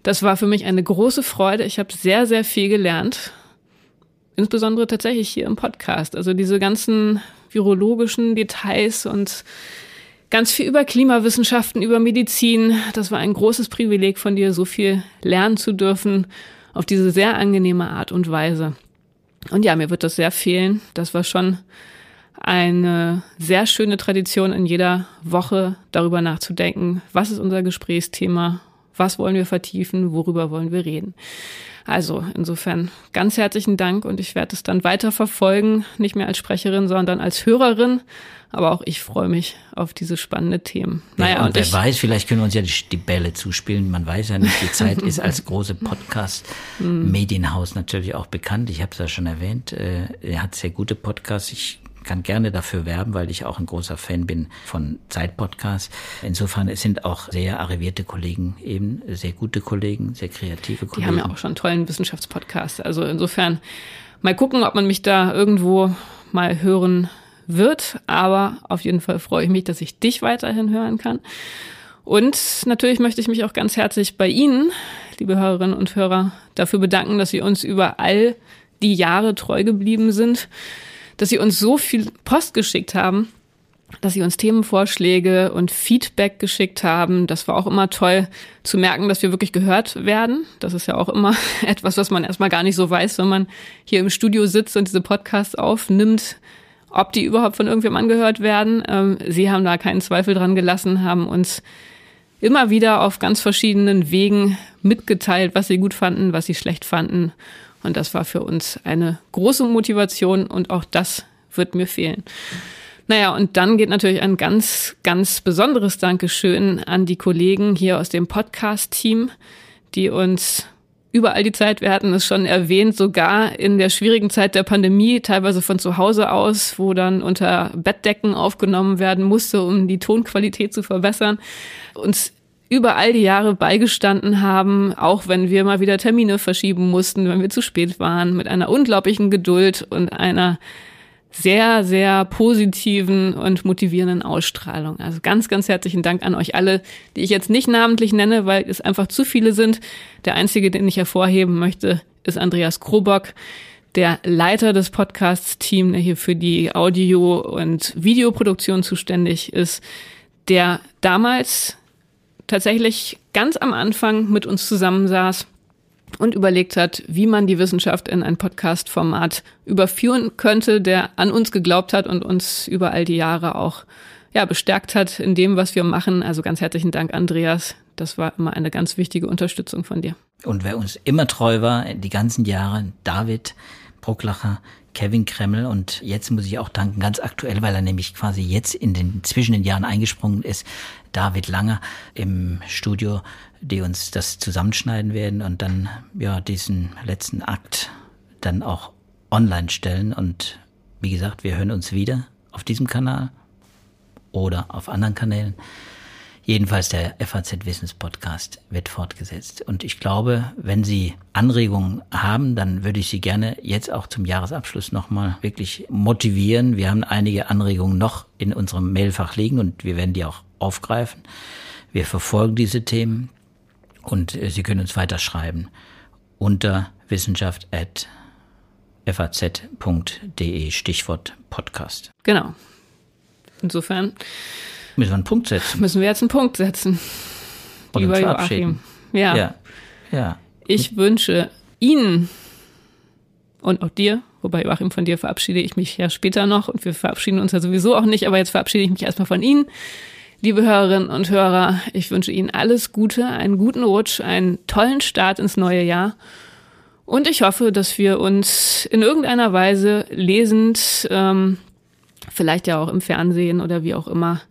Das war für mich eine große Freude. Ich habe sehr, sehr viel gelernt. Insbesondere tatsächlich hier im Podcast. Also diese ganzen virologischen Details und ganz viel über Klimawissenschaften, über Medizin. Das war ein großes Privileg von dir, so viel lernen zu dürfen auf diese sehr angenehme Art und Weise. Und ja, mir wird das sehr fehlen. Das war schon eine sehr schöne Tradition in jeder Woche darüber nachzudenken, was ist unser Gesprächsthema, was wollen wir vertiefen, worüber wollen wir reden. Also insofern ganz herzlichen Dank und ich werde es dann weiter verfolgen, nicht mehr als Sprecherin, sondern als Hörerin. Aber auch ich freue mich auf diese spannenden Themen. Naja, ja, und, und wer ich, weiß, vielleicht können wir uns ja die, Bälle zuspielen. Man weiß ja nicht, die Zeit ist als große Podcast-Medienhaus natürlich auch bekannt. Ich habe es ja schon erwähnt. Äh, er hat sehr gute Podcasts. Ich kann gerne dafür werben, weil ich auch ein großer Fan bin von Zeitpodcasts. Insofern es sind auch sehr arrivierte Kollegen eben, sehr gute Kollegen, sehr kreative Kollegen. Die haben ja auch schon einen tollen Wissenschaftspodcast. Also insofern mal gucken, ob man mich da irgendwo mal hören wird. Aber auf jeden Fall freue ich mich, dass ich dich weiterhin hören kann. Und natürlich möchte ich mich auch ganz herzlich bei Ihnen, liebe Hörerinnen und Hörer, dafür bedanken, dass Sie uns über all die Jahre treu geblieben sind dass sie uns so viel Post geschickt haben, dass sie uns Themenvorschläge und Feedback geschickt haben. Das war auch immer toll zu merken, dass wir wirklich gehört werden. Das ist ja auch immer etwas, was man erstmal gar nicht so weiß, wenn man hier im Studio sitzt und diese Podcasts aufnimmt, ob die überhaupt von irgendwem angehört werden. Ähm, sie haben da keinen Zweifel dran gelassen, haben uns immer wieder auf ganz verschiedenen Wegen mitgeteilt, was sie gut fanden, was sie schlecht fanden. Und das war für uns eine große Motivation und auch das wird mir fehlen. Naja, und dann geht natürlich ein ganz, ganz besonderes Dankeschön an die Kollegen hier aus dem Podcast-Team, die uns überall die Zeit, wir hatten es schon erwähnt, sogar in der schwierigen Zeit der Pandemie, teilweise von zu Hause aus, wo dann unter Bettdecken aufgenommen werden musste, um die Tonqualität zu verbessern, uns über all die Jahre beigestanden haben, auch wenn wir mal wieder Termine verschieben mussten, wenn wir zu spät waren, mit einer unglaublichen Geduld und einer sehr, sehr positiven und motivierenden Ausstrahlung. Also ganz, ganz herzlichen Dank an euch alle, die ich jetzt nicht namentlich nenne, weil es einfach zu viele sind. Der einzige, den ich hervorheben möchte, ist Andreas Krobock, der Leiter des Podcasts-Team, der hier für die Audio- und Videoproduktion zuständig ist, der damals tatsächlich ganz am Anfang mit uns zusammensaß und überlegt hat, wie man die Wissenschaft in ein Podcast-Format überführen könnte, der an uns geglaubt hat und uns über all die Jahre auch ja, bestärkt hat in dem, was wir machen. Also ganz herzlichen Dank, Andreas. Das war immer eine ganz wichtige Unterstützung von dir. Und wer uns immer treu war, die ganzen Jahre, David Brucklacher, Kevin Kremmel und jetzt muss ich auch danken, ganz aktuell, weil er nämlich quasi jetzt in den zwischen den Jahren eingesprungen ist, David Langer im Studio, die uns das zusammenschneiden werden und dann ja diesen letzten Akt dann auch online stellen und wie gesagt, wir hören uns wieder auf diesem Kanal oder auf anderen Kanälen. Jedenfalls der FAZ Wissens Podcast wird fortgesetzt. Und ich glaube, wenn Sie Anregungen haben, dann würde ich Sie gerne jetzt auch zum Jahresabschluss nochmal wirklich motivieren. Wir haben einige Anregungen noch in unserem Mailfach liegen und wir werden die auch aufgreifen. Wir verfolgen diese Themen und äh, Sie können uns weiter schreiben unter wissenschaft.faz.de Stichwort Podcast. Genau. Insofern Müssen wir einen Punkt setzen. Müssen wir jetzt einen Punkt setzen. Und Lieber Joachim. Ja. ja. ja. Ich wünsche Ihnen und auch dir, wobei Joachim, von dir verabschiede ich mich ja später noch und wir verabschieden uns ja sowieso auch nicht, aber jetzt verabschiede ich mich erstmal von Ihnen. Liebe Hörerinnen und Hörer, ich wünsche Ihnen alles Gute, einen guten Rutsch, einen tollen Start ins neue Jahr. Und ich hoffe, dass wir uns in irgendeiner Weise lesend, ähm, vielleicht ja auch im Fernsehen oder wie auch immer,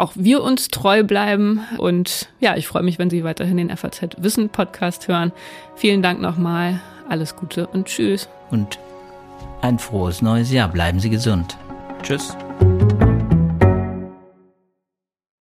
auch wir uns treu bleiben. Und ja, ich freue mich, wenn Sie weiterhin den FAZ Wissen Podcast hören. Vielen Dank nochmal. Alles Gute und tschüss. Und ein frohes neues Jahr. Bleiben Sie gesund. Tschüss.